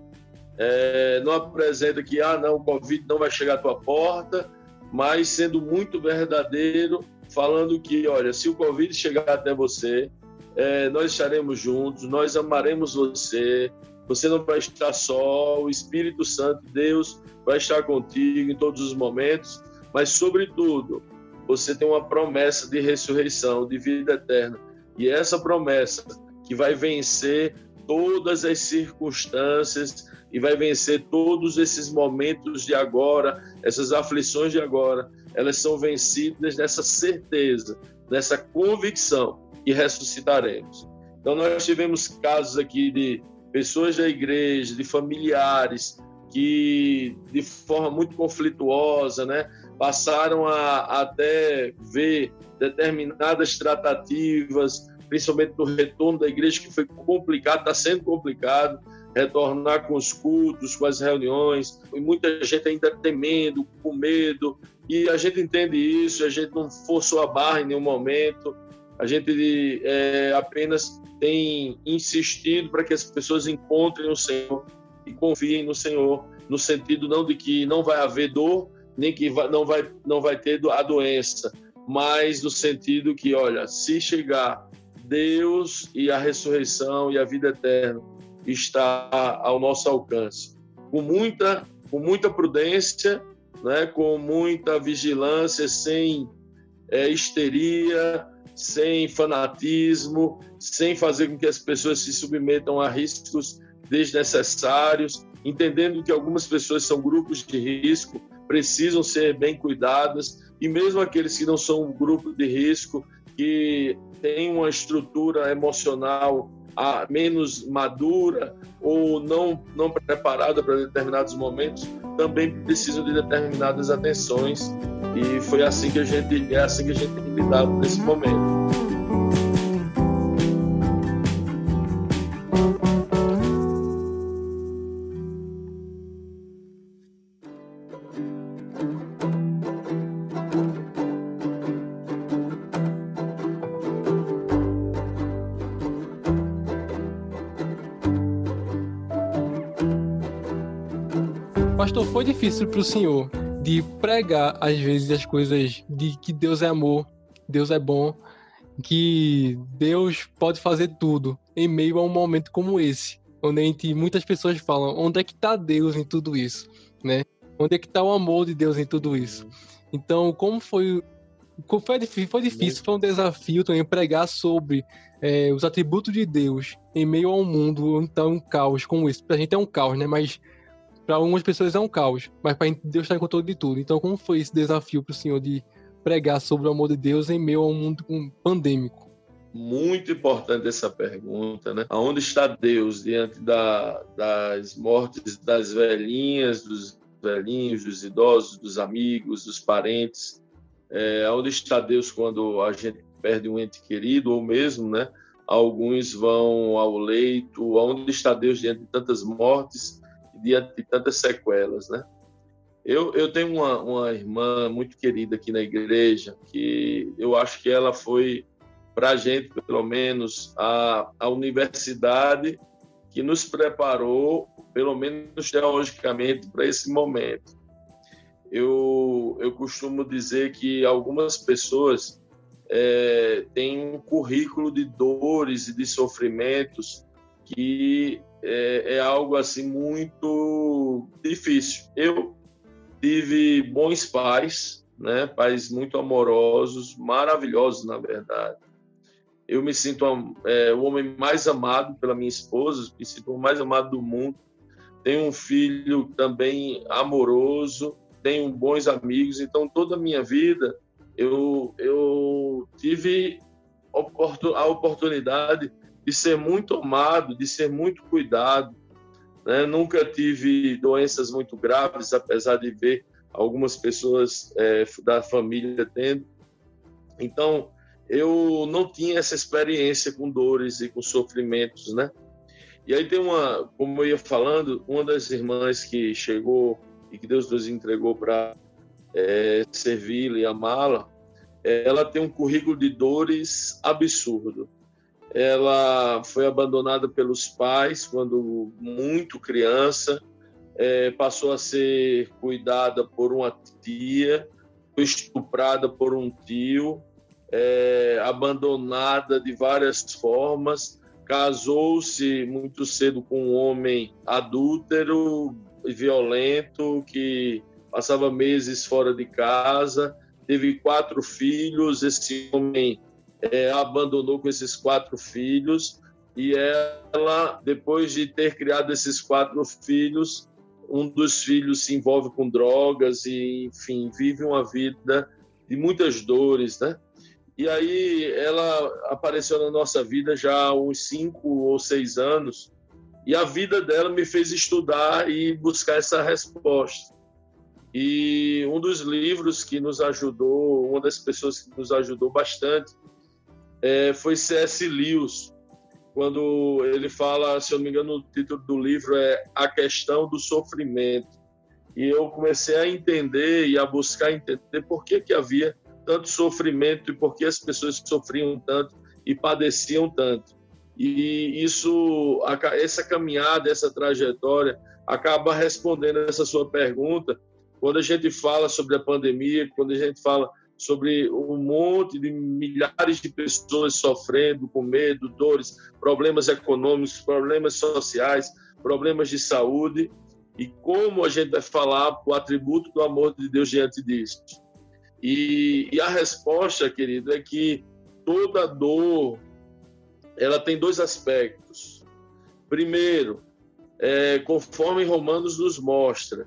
é, não apresenta que, ah, não, o Covid não vai chegar à tua porta, mas sendo muito verdadeiro, falando que, olha, se o Covid chegar até você, é, nós estaremos juntos, nós amaremos você, você não vai estar só, o Espírito Santo, Deus, vai estar contigo em todos os momentos, mas, sobretudo, você tem uma promessa de ressurreição, de vida eterna. E essa promessa que vai vencer todas as circunstâncias e vai vencer todos esses momentos de agora, essas aflições de agora, elas são vencidas nessa certeza, nessa convicção que ressuscitaremos. Então, nós tivemos casos aqui de pessoas da igreja, de familiares que de forma muito conflituosa, né, passaram a, até ver determinadas tratativas, principalmente no retorno da igreja, que foi complicado, está sendo complicado, retornar com os cultos, com as reuniões, e muita gente ainda temendo, com medo, e a gente entende isso, a gente não forçou a barra em nenhum momento, a gente é, apenas tem insistido para que as pessoas encontrem o Senhor e confiem no Senhor, no sentido não de que não vai haver dor, nem que não vai, não vai ter a doença, mas no sentido que, olha, se chegar Deus e a ressurreição e a vida eterna está ao nosso alcance, com muita, com muita prudência, né, com muita vigilância, sem é, histeria, sem fanatismo, sem fazer com que as pessoas se submetam a riscos desnecessários, entendendo que algumas pessoas são grupos de risco, precisam ser bem cuidadas, e mesmo aqueles que não são um grupo de risco, que têm uma estrutura emocional a, menos madura ou não, não preparada para determinados momentos, também precisam de determinadas atenções. E foi assim que a gente é assim que a gente lidado nesse momento. Difícil para o senhor de pregar, às vezes, as coisas de que Deus é amor, Deus é bom, que Deus pode fazer tudo em meio a um momento como esse, onde a gente, muitas pessoas falam, onde é que está Deus em tudo isso, né? Onde é que está o amor de Deus em tudo isso? Então, como foi foi difícil, foi difícil, foi um desafio também pregar sobre é, os atributos de Deus em meio a um mundo então um caos como esse. Pra gente é um caos, né? Mas para algumas pessoas é um caos, mas para Deus está em controle de tudo. Então, como foi esse desafio para o Senhor de pregar sobre o amor de Deus em meio a um mundo pandêmico? Muito importante essa pergunta, né? Aonde está Deus diante da, das mortes das velhinhas, dos velhinhos, dos idosos, dos amigos, dos parentes? É, aonde está Deus quando a gente perde um ente querido ou mesmo, né? Alguns vão ao leito. Aonde está Deus diante de tantas mortes? Diante de tantas sequelas, né? Eu, eu tenho uma, uma irmã muito querida aqui na igreja que eu acho que ela foi para a gente, pelo menos, a, a universidade que nos preparou, pelo menos teologicamente, para esse momento. Eu, eu costumo dizer que algumas pessoas é, têm um currículo de dores e de sofrimentos que é, é algo assim muito difícil. Eu tive bons pais, né? Pais muito amorosos, maravilhosos na verdade. Eu me sinto é, o homem mais amado pela minha esposa, me sinto o mais amado do mundo. Tenho um filho também amoroso, tenho bons amigos. Então toda a minha vida eu eu tive a oportunidade de ser muito amado, de ser muito cuidado. Né? Nunca tive doenças muito graves, apesar de ver algumas pessoas é, da família tendo. Então, eu não tinha essa experiência com dores e com sofrimentos, né? E aí tem uma, como eu ia falando, uma das irmãs que chegou e que Deus nos entregou para é, servi-la e amá-la, ela tem um currículo de dores absurdo. Ela foi abandonada pelos pais quando muito criança, é, passou a ser cuidada por uma tia, foi estuprada por um tio, é, abandonada de várias formas, casou-se muito cedo com um homem adúltero e violento que passava meses fora de casa, teve quatro filhos. Esse homem é, abandonou com esses quatro filhos e ela, depois de ter criado esses quatro filhos, um dos filhos se envolve com drogas e, enfim, vive uma vida de muitas dores, né? E aí ela apareceu na nossa vida já há uns cinco ou seis anos e a vida dela me fez estudar e buscar essa resposta. E um dos livros que nos ajudou, uma das pessoas que nos ajudou bastante, é, foi C.S. Lewis, quando ele fala, se eu não me engano, o título do livro é A Questão do Sofrimento. E eu comecei a entender e a buscar entender por que, que havia tanto sofrimento e por que as pessoas sofriam tanto e padeciam tanto. E isso, essa caminhada, essa trajetória, acaba respondendo essa sua pergunta, quando a gente fala sobre a pandemia, quando a gente fala sobre um monte de milhares de pessoas sofrendo com medo, dores, problemas econômicos, problemas sociais, problemas de saúde, e como a gente vai falar o atributo do amor de Deus diante disso. E, e a resposta, querido, é que toda dor ela tem dois aspectos. Primeiro, é, conforme Romanos nos mostra,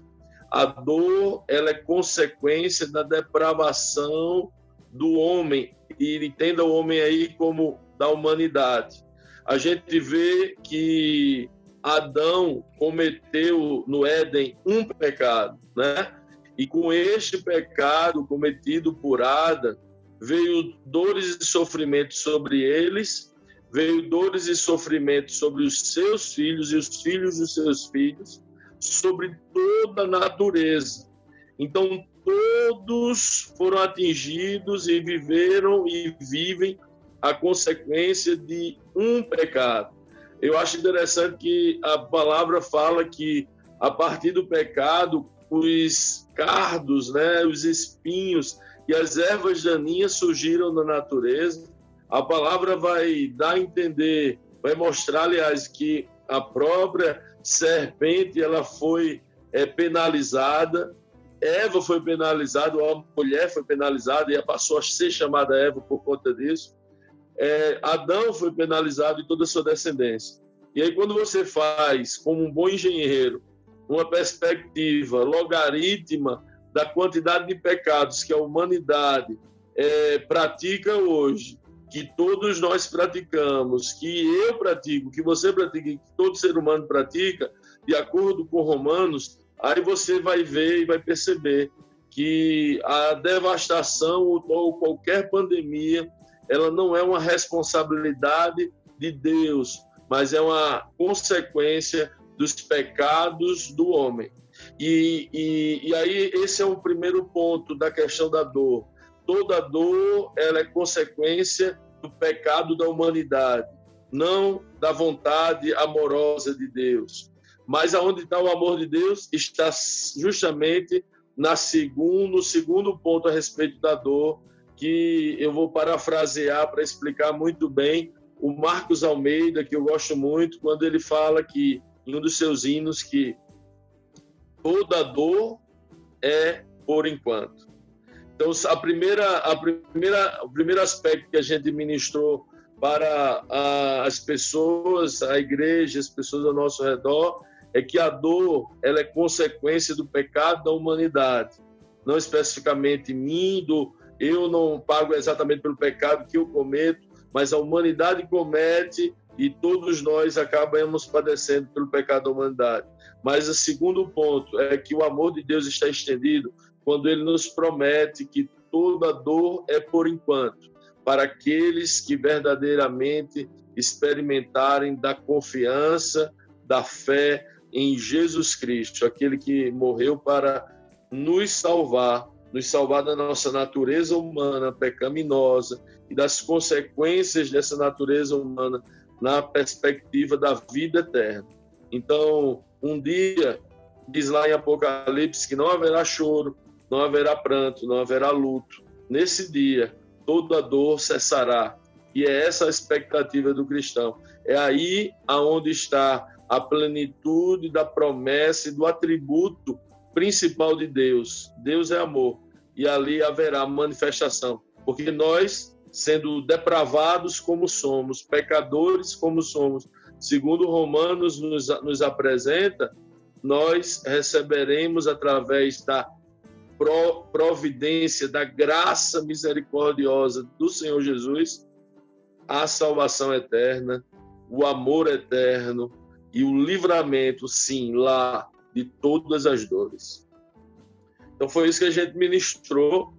a dor ela é consequência da depravação do homem e entenda o homem aí como da humanidade. A gente vê que Adão cometeu no Éden um pecado, né? E com este pecado cometido por Ada, veio dores e sofrimentos sobre eles, veio dores e sofrimentos sobre os seus filhos e os filhos dos seus filhos, sobre toda a natureza. Então, todos foram atingidos e viveram e vivem a consequência de um pecado. Eu acho interessante que a palavra fala que a partir do pecado, os cardos, né, os espinhos e as ervas daninhas surgiram na natureza. A palavra vai dar a entender, vai mostrar, aliás, que a própria serpente ela foi é, penalizada, Eva foi penalizada, a mulher foi penalizada e passou a ser chamada Eva por conta disso. É, Adão foi penalizado e toda a sua descendência. E aí, quando você faz, como um bom engenheiro, uma perspectiva logarítmica da quantidade de pecados que a humanidade é, pratica hoje, que todos nós praticamos, que eu pratico, que você pratica, que todo ser humano pratica, de acordo com Romanos, aí você vai ver e vai perceber que a devastação ou qualquer pandemia, ela não é uma responsabilidade de Deus, mas é uma consequência dos pecados do homem. E, e, e aí esse é o primeiro ponto da questão da dor toda dor ela é consequência do pecado da humanidade, não da vontade amorosa de Deus. Mas aonde está o amor de Deus está justamente na segundo, no segundo ponto a respeito da dor, que eu vou parafrasear para explicar muito bem o Marcos Almeida, que eu gosto muito, quando ele fala que em um dos seus hinos que toda dor é por enquanto. Então, a primeira, a primeira, o primeiro aspecto que a gente ministrou para as pessoas, a igreja, as pessoas ao nosso redor, é que a dor ela é consequência do pecado da humanidade, não especificamente mim, eu não pago exatamente pelo pecado que eu cometo, mas a humanidade comete e todos nós acabamos padecendo pelo pecado da humanidade. Mas o segundo ponto é que o amor de Deus está estendido quando ele nos promete que toda dor é por enquanto, para aqueles que verdadeiramente experimentarem da confiança, da fé em Jesus Cristo, aquele que morreu para nos salvar, nos salvar da nossa natureza humana pecaminosa e das consequências dessa natureza humana na perspectiva da vida eterna. Então, um dia, diz lá em Apocalipse que não haverá choro, não haverá pranto, não haverá luto. Nesse dia, toda dor cessará. E é essa a expectativa do cristão. É aí aonde está a plenitude da promessa e do atributo principal de Deus. Deus é amor. E ali haverá manifestação. Porque nós, sendo depravados como somos, pecadores como somos, segundo Romanos nos, nos apresenta, nós receberemos através da providência da graça misericordiosa do Senhor Jesus, a salvação eterna, o amor eterno e o livramento, sim, lá de todas as dores. Então foi isso que a gente ministrou,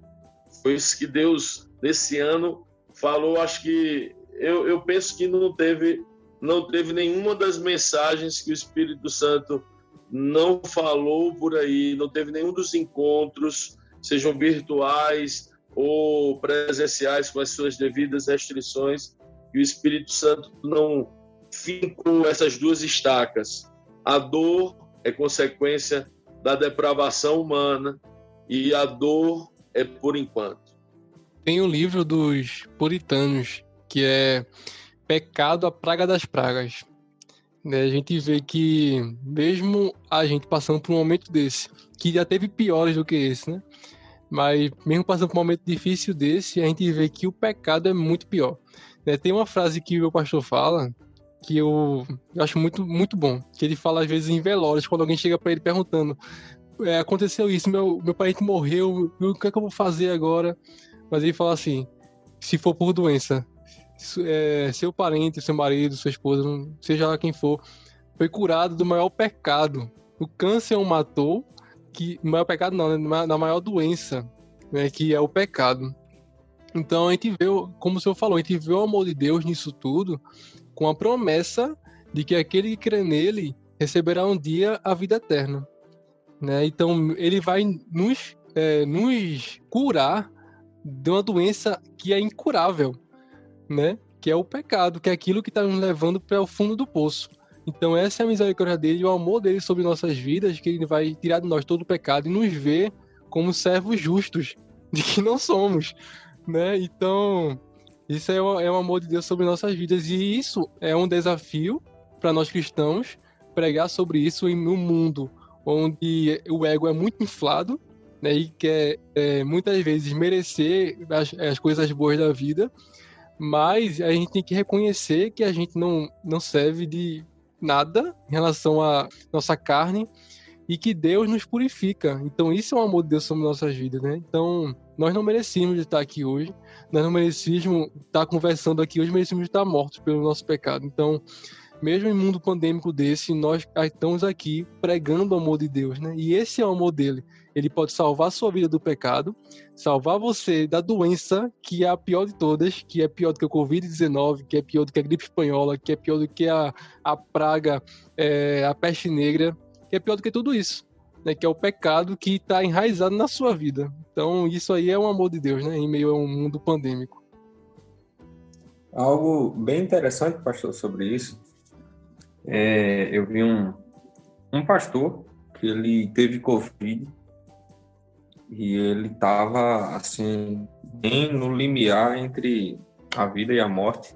foi isso que Deus nesse ano falou. Acho que eu, eu penso que não teve não teve nenhuma das mensagens que o Espírito Santo não falou por aí, não teve nenhum dos encontros, sejam virtuais ou presenciais, com as suas devidas restrições, e o Espírito Santo não fincou essas duas estacas. A dor é consequência da depravação humana e a dor é por enquanto. Tem um livro dos puritanos que é Pecado, a Praga das Pragas. Né, a gente vê que, mesmo a gente passando por um momento desse, que já teve piores do que esse, né? Mas mesmo passando por um momento difícil desse, a gente vê que o pecado é muito pior. Né? Tem uma frase que o meu pastor fala que eu, eu acho muito, muito bom. Que ele fala às vezes em velórios, quando alguém chega para ele perguntando: é, aconteceu isso, meu, meu parente morreu, o que é que eu vou fazer agora? Mas ele fala assim: se for por doença, é, seu parente, seu marido, sua esposa, seja lá quem for, foi curado do maior pecado. O câncer o matou, que maior pecado não, né, na maior doença, né, que é o pecado. Então a gente vê, como o senhor falou, a gente vê o amor de Deus nisso tudo, com a promessa de que aquele que crê nele receberá um dia a vida eterna. Né? Então ele vai nos, é, nos curar de uma doença que é incurável, né? Que é o pecado, que é aquilo que está nos levando para o fundo do poço. Então essa é a misericórdia dele o amor dele sobre nossas vidas, que ele vai tirar de nós todo o pecado e nos ver como servos justos, de que não somos, né? Então isso é o, é o amor de Deus sobre nossas vidas e isso é um desafio para nós cristãos pregar sobre isso em um mundo onde o ego é muito inflado né, e quer é, muitas vezes merecer as, as coisas boas da vida mas a gente tem que reconhecer que a gente não, não serve de nada em relação à nossa carne e que Deus nos purifica. Então isso é um amor de Deus sobre nossas vidas, né? Então nós não merecíamos estar aqui hoje, nós não merecíamos estar conversando aqui hoje, merecíamos estar mortos pelo nosso pecado. Então mesmo em mundo pandêmico desse, nós estamos aqui pregando o amor de Deus, né? E esse é o amor dele. Ele pode salvar a sua vida do pecado, salvar você da doença que é a pior de todas, que é pior do que o Covid-19, que é pior do que a gripe espanhola, que é pior do que a, a praga, é, a peste negra, que é pior do que tudo isso. Né, que é o pecado que está enraizado na sua vida. Então, isso aí é um amor de Deus, né, em meio a um mundo pandêmico. Algo bem interessante, pastor, sobre isso, é, eu vi um, um pastor que ele teve Covid e ele estava assim bem no limiar entre a vida e a morte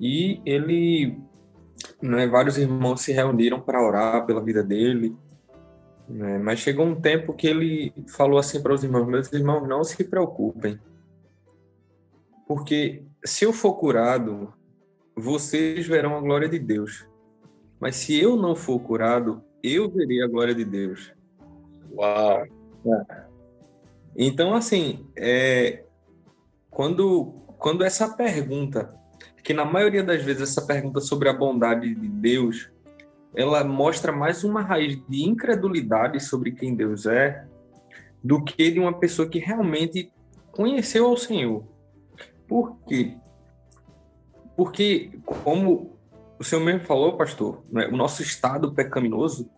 e ele né, vários irmãos se reuniram para orar pela vida dele né, mas chegou um tempo que ele falou assim para os irmãos meus irmãos não se preocupem porque se eu for curado vocês verão a glória de Deus. Mas se eu não for curado, eu verei a glória de Deus. Uau! É. Então, assim, é, quando, quando essa pergunta, que na maioria das vezes essa pergunta sobre a bondade de Deus, ela mostra mais uma raiz de incredulidade sobre quem Deus é, do que de uma pessoa que realmente conheceu ao Senhor. Por quê? Porque, como o senhor mesmo falou, pastor, né, o nosso estado pecaminoso,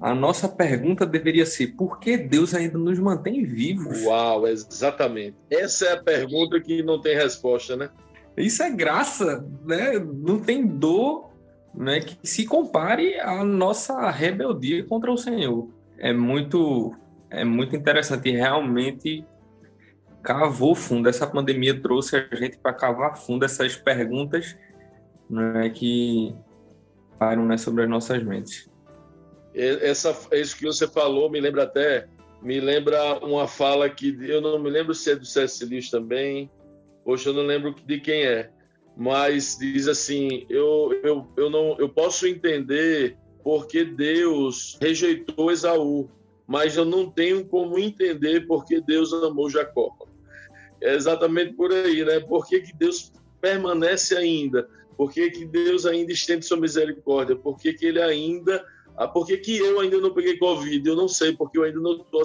a nossa pergunta deveria ser: por que Deus ainda nos mantém vivos? Uau, exatamente. Essa é a pergunta que não tem resposta, né? Isso é graça, né? Não tem dor né, que se compare à nossa rebeldia contra o Senhor. É muito, é muito interessante. Realmente cavou fundo. Essa pandemia trouxe a gente para cavar fundo essas perguntas né, que param né, sobre as nossas mentes. Essa, isso que você falou me lembra até, me lembra uma fala que eu não me lembro se é do C.S. Lewis também, poxa, eu não lembro de quem é, mas diz assim, eu, eu, eu, não, eu posso entender porque Deus rejeitou Esaú, mas eu não tenho como entender porque Deus amou Jacó. É exatamente por aí, né? Por que, que Deus permanece ainda? Por que, que Deus ainda estende sua misericórdia? Por que, que ele ainda. Ah, por que, que eu ainda não peguei Covid? Eu não sei, porque eu ainda não estou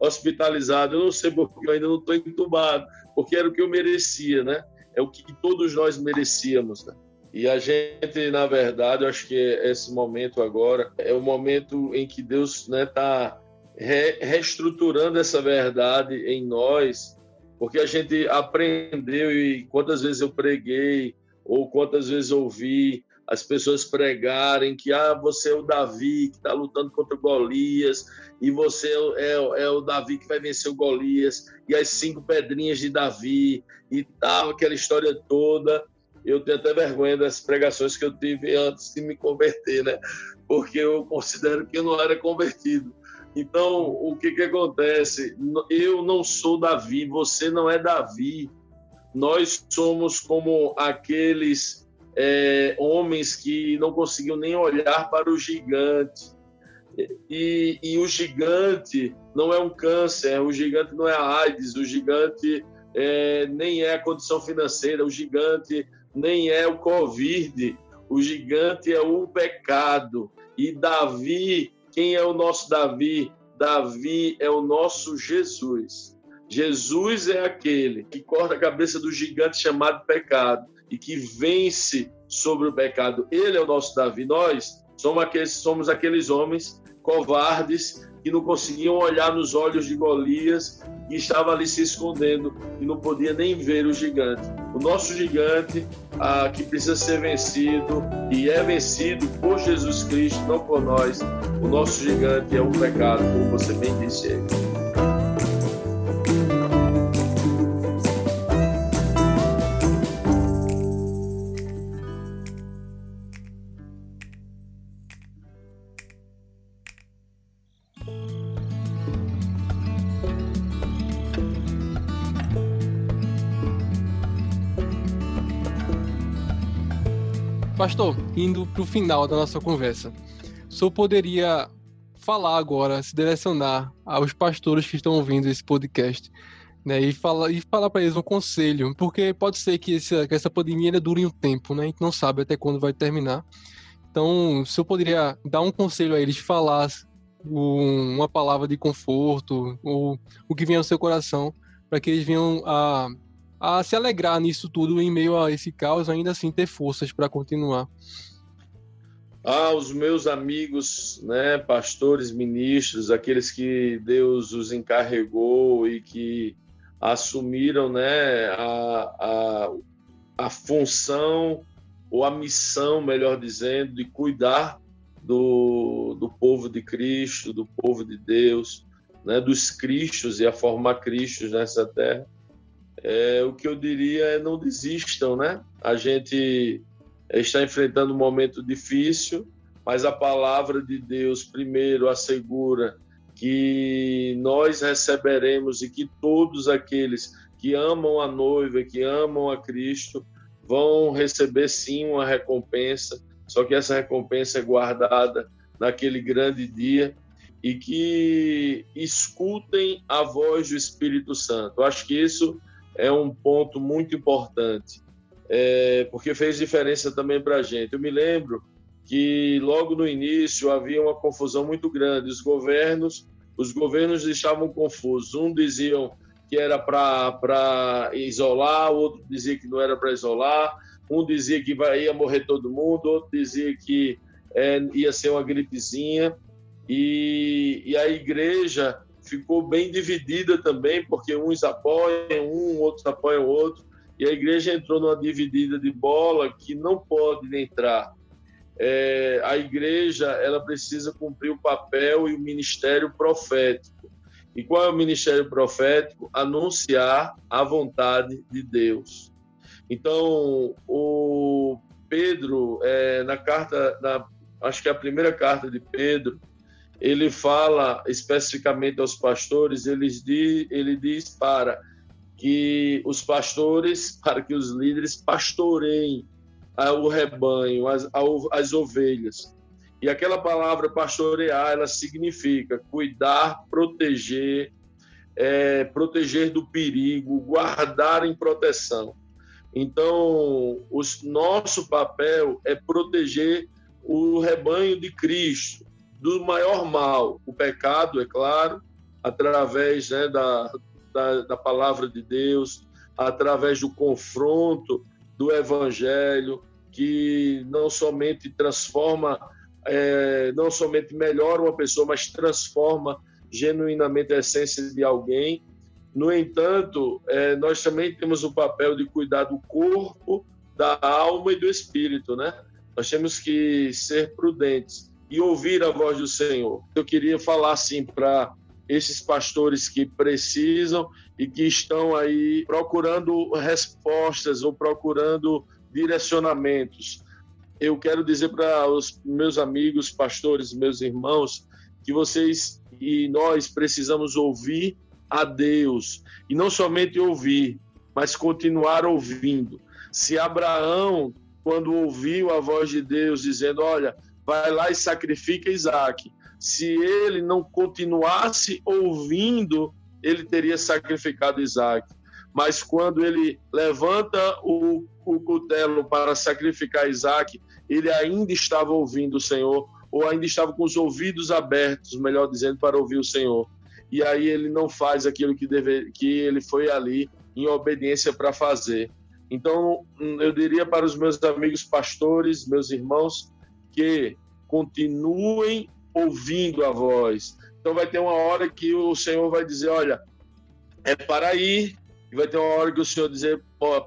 hospitalizado, eu não sei porque eu ainda não estou entubado, porque era o que eu merecia, né? É o que todos nós merecíamos, né? E a gente, na verdade, eu acho que esse momento agora é o momento em que Deus está né, tá re reestruturando essa verdade em nós porque a gente aprendeu e quantas vezes eu preguei ou quantas vezes ouvi as pessoas pregarem que ah, você é o Davi que está lutando contra Golias e você é, é, é, o Davi que vai vencer o Golias e as cinco pedrinhas de Davi e tal, aquela história toda. Eu tenho até vergonha das pregações que eu tive antes de me converter, né? Porque eu considero que eu não era convertido. Então, o que, que acontece? Eu não sou Davi, você não é Davi. Nós somos como aqueles é, homens que não conseguiam nem olhar para o gigante. E, e, o gigante não é um câncer, o gigante não é a AIDS, o gigante é, nem é a condição financeira, o gigante nem é o Covid, o gigante é o pecado. E Davi quem é o nosso Davi? Davi é o nosso Jesus. Jesus é aquele que corta a cabeça do gigante chamado pecado e que vence sobre o pecado. Ele é o nosso Davi. Nós somos aqueles, somos aqueles homens covardes que não conseguiam olhar nos olhos de Golias e estava ali se escondendo e não podia nem ver o gigante. O nosso gigante, ah, que precisa ser vencido e é vencido por Jesus Cristo, não por nós. O nosso gigante é o pecado, como você bem disse aí. Pastor, indo para o final da nossa conversa, o senhor poderia falar agora, se direcionar aos pastores que estão ouvindo esse podcast, né, e falar, e falar para eles um conselho, porque pode ser que, que essa pandemia dure um tempo, né, a gente não sabe até quando vai terminar. Então, se eu poderia dar um conselho a eles, falar um, uma palavra de conforto, ou o que vem ao seu coração, para que eles venham a a se alegrar nisso tudo em meio a esse caos, ainda assim ter forças para continuar. Ah, os meus amigos, né, pastores, ministros, aqueles que Deus os encarregou e que assumiram, né, a, a, a função ou a missão, melhor dizendo, de cuidar do, do povo de Cristo, do povo de Deus, né, dos cristos e a formar cristos nessa terra é, o que eu diria é não desistam, né? A gente está enfrentando um momento difícil, mas a palavra de Deus primeiro assegura que nós receberemos e que todos aqueles que amam a noiva, que amam a Cristo, vão receber sim uma recompensa, só que essa recompensa é guardada naquele grande dia e que escutem a voz do Espírito Santo. Eu acho que isso é um ponto muito importante, é, porque fez diferença também para a gente. Eu me lembro que logo no início havia uma confusão muito grande. Os governos, os governos estavam confusos. Um diziam que era para isolar, outro dizia que não era para isolar. Um dizia que ia morrer todo mundo, outro dizia que é, ia ser uma gripezinha. E, e a igreja ficou bem dividida também, porque uns apoiam um, outros apoiam outro, e a igreja entrou numa dividida de bola que não pode entrar. É, a igreja ela precisa cumprir o papel e o ministério profético. E qual é o ministério profético? Anunciar a vontade de Deus. Então, o Pedro, é, na carta, na, acho que é a primeira carta de Pedro, ele fala especificamente aos pastores, ele diz, ele diz para que os pastores, para que os líderes pastoreiem o rebanho, as, as ovelhas. E aquela palavra pastorear, ela significa cuidar, proteger, é, proteger do perigo, guardar em proteção. Então, o nosso papel é proteger o rebanho de Cristo, do maior mal, o pecado, é claro, através né, da, da, da palavra de Deus, através do confronto do Evangelho, que não somente transforma, é, não somente melhora uma pessoa, mas transforma genuinamente a essência de alguém. No entanto, é, nós também temos o papel de cuidar do corpo, da alma e do espírito, né? nós temos que ser prudentes e ouvir a voz do Senhor. Eu queria falar assim para esses pastores que precisam e que estão aí procurando respostas ou procurando direcionamentos. Eu quero dizer para os meus amigos, pastores, meus irmãos, que vocês e nós precisamos ouvir a Deus e não somente ouvir, mas continuar ouvindo. Se Abraão, quando ouviu a voz de Deus dizendo: Olha, vai lá e sacrifica Isaac, se ele não continuasse ouvindo, ele teria sacrificado Isaac. Mas quando ele levanta o, o cutelo para sacrificar Isaac, ele ainda estava ouvindo o Senhor, ou ainda estava com os ouvidos abertos, melhor dizendo, para ouvir o Senhor. E aí ele não faz aquilo que, deve, que ele foi ali em obediência para fazer. Então, eu diria para os meus amigos pastores, meus irmãos, que continuem ouvindo a voz. Então, vai ter uma hora que o Senhor vai dizer: Olha, é para ir, e vai ter uma hora que o Senhor dizer: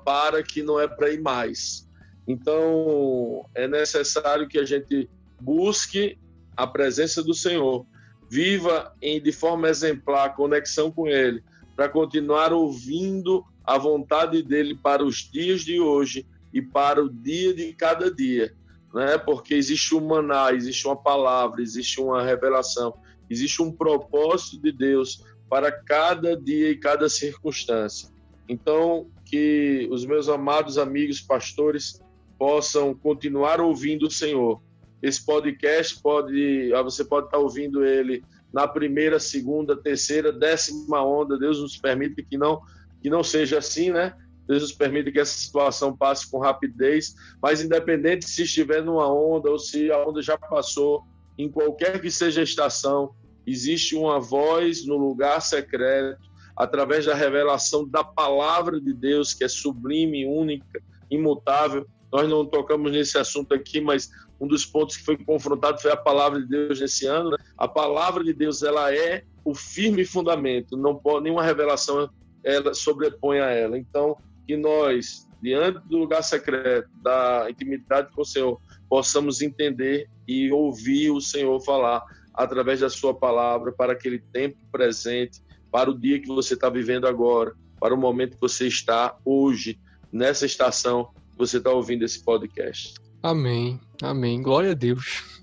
para, que não é para ir mais. Então, é necessário que a gente busque a presença do Senhor, viva em, de forma exemplar conexão com Ele, para continuar ouvindo a vontade dele para os dias de hoje e para o dia de cada dia, né? Porque existe um maná, existe uma palavra, existe uma revelação, existe um propósito de Deus para cada dia e cada circunstância. Então, que os meus amados amigos pastores possam continuar ouvindo o Senhor, esse podcast pode, ah, você pode estar ouvindo ele na primeira, segunda, terceira, décima onda. Deus nos permite que não que não seja assim, né? Deus nos permite que essa situação passe com rapidez, mas independente se estiver numa onda ou se a onda já passou, em qualquer que seja a estação, existe uma voz no lugar secreto, através da revelação da palavra de Deus, que é sublime, única, imutável. Nós não tocamos nesse assunto aqui, mas um dos pontos que foi confrontado foi a palavra de Deus nesse ano. Né? A palavra de Deus ela é o firme fundamento, não pode nenhuma revelação ela sobrepõe a ela. Então, que nós, diante do lugar secreto, da intimidade com o Senhor, possamos entender e ouvir o Senhor falar através da sua palavra para aquele tempo presente, para o dia que você está vivendo agora, para o momento que você está hoje, nessa estação que você está ouvindo esse podcast. Amém, amém. Glória a Deus.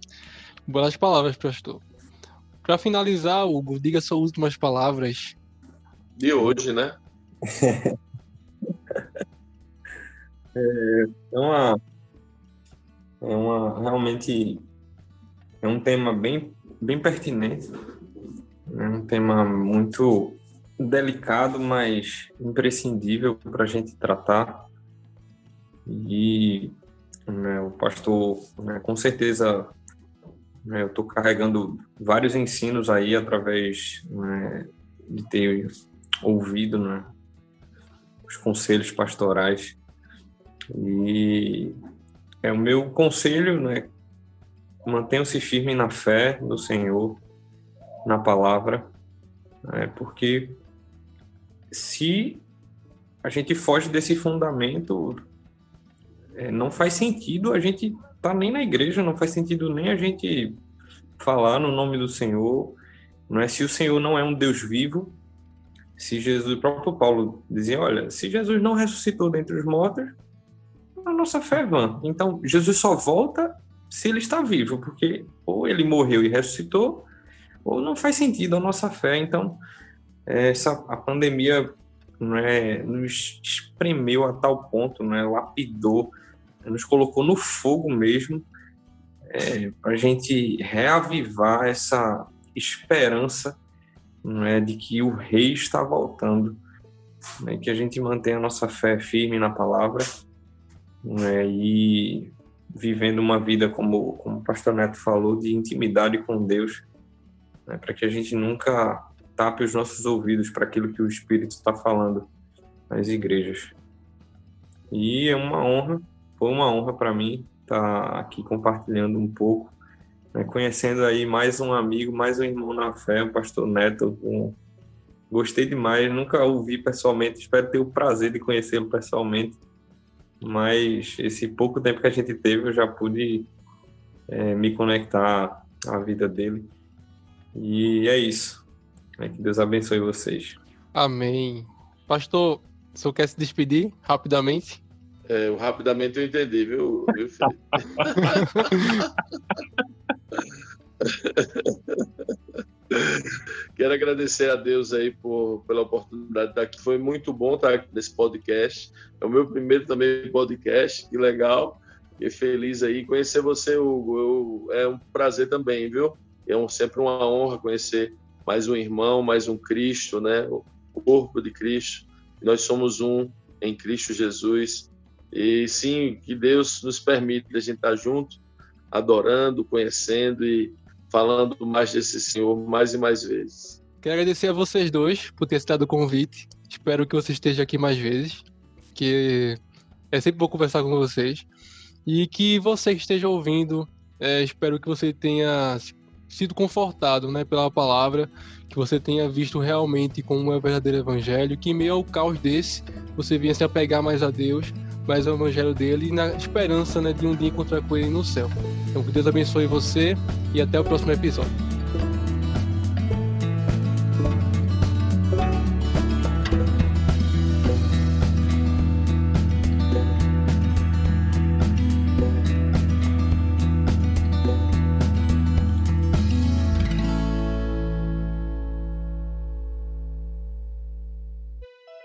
Boas palavras, pastor. Para finalizar, Hugo, diga suas últimas palavras. De hoje, né? é, uma, é uma. Realmente. É um tema bem, bem pertinente. É um tema muito delicado, mas imprescindível para a gente tratar. E né, o pastor, né, com certeza, né, eu estou carregando vários ensinos aí através né, de ter ouvido né, os conselhos pastorais. E é o meu conselho, né? Mantenham-se firmes na fé do Senhor, na palavra, né, porque se a gente foge desse fundamento, é, não faz sentido a gente estar tá nem na igreja, não faz sentido nem a gente falar no nome do Senhor. Não é se o Senhor não é um Deus vivo, se Jesus, o próprio Paulo dizia, olha, se Jesus não ressuscitou dentre os mortos, a nossa fé é vã. Então, Jesus só volta se ele está vivo, porque ou ele morreu e ressuscitou, ou não faz sentido a nossa fé. Então, essa a pandemia é, nos espremeu a tal ponto, é, lapidou, nos colocou no fogo mesmo, é, para a gente reavivar essa esperança não é de que o rei está voltando, né, que a gente mantenha a nossa fé firme na palavra né, e vivendo uma vida como, como o pastor Neto falou de intimidade com Deus, né, para que a gente nunca tape os nossos ouvidos para aquilo que o Espírito está falando nas igrejas. E é uma honra, foi uma honra para mim estar aqui compartilhando um pouco né, conhecendo aí mais um amigo, mais um irmão na fé, o pastor Neto. Um... Gostei demais, nunca ouvi pessoalmente, espero ter o prazer de conhecê-lo pessoalmente. Mas esse pouco tempo que a gente teve, eu já pude é, me conectar à vida dele. E é isso. É que Deus abençoe vocês. Amém. Pastor, o senhor quer se despedir rapidamente? É, rapidamente eu entendi, viu, viu Felipe? Quero agradecer a Deus aí por, pela oportunidade de aqui. Foi muito bom estar aqui nesse podcast. É o meu primeiro também podcast, que legal. E feliz aí conhecer você, Hugo. Eu, é um prazer também, viu? É um, sempre uma honra conhecer mais um irmão, mais um Cristo, né? O corpo de Cristo. Nós somos um em Cristo Jesus. E sim, que Deus nos permite a gente estar junto, adorando, conhecendo e falando mais desse Senhor mais e mais vezes. Quero agradecer a vocês dois por ter aceitado o convite. Espero que você esteja aqui mais vezes, que é sempre bom conversar com vocês. E que você que esteja ouvindo, é, espero que você tenha sido confortado né, pela palavra, que você tenha visto realmente como é o verdadeiro evangelho, que em meio ao caos desse, você venha se apegar mais a Deus, mais ao evangelho dele e na esperança né, de um dia encontrar com ele no céu. Então que Deus abençoe você e até o próximo episódio.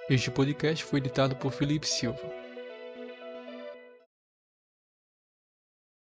Este podcast foi editado por Felipe Silva.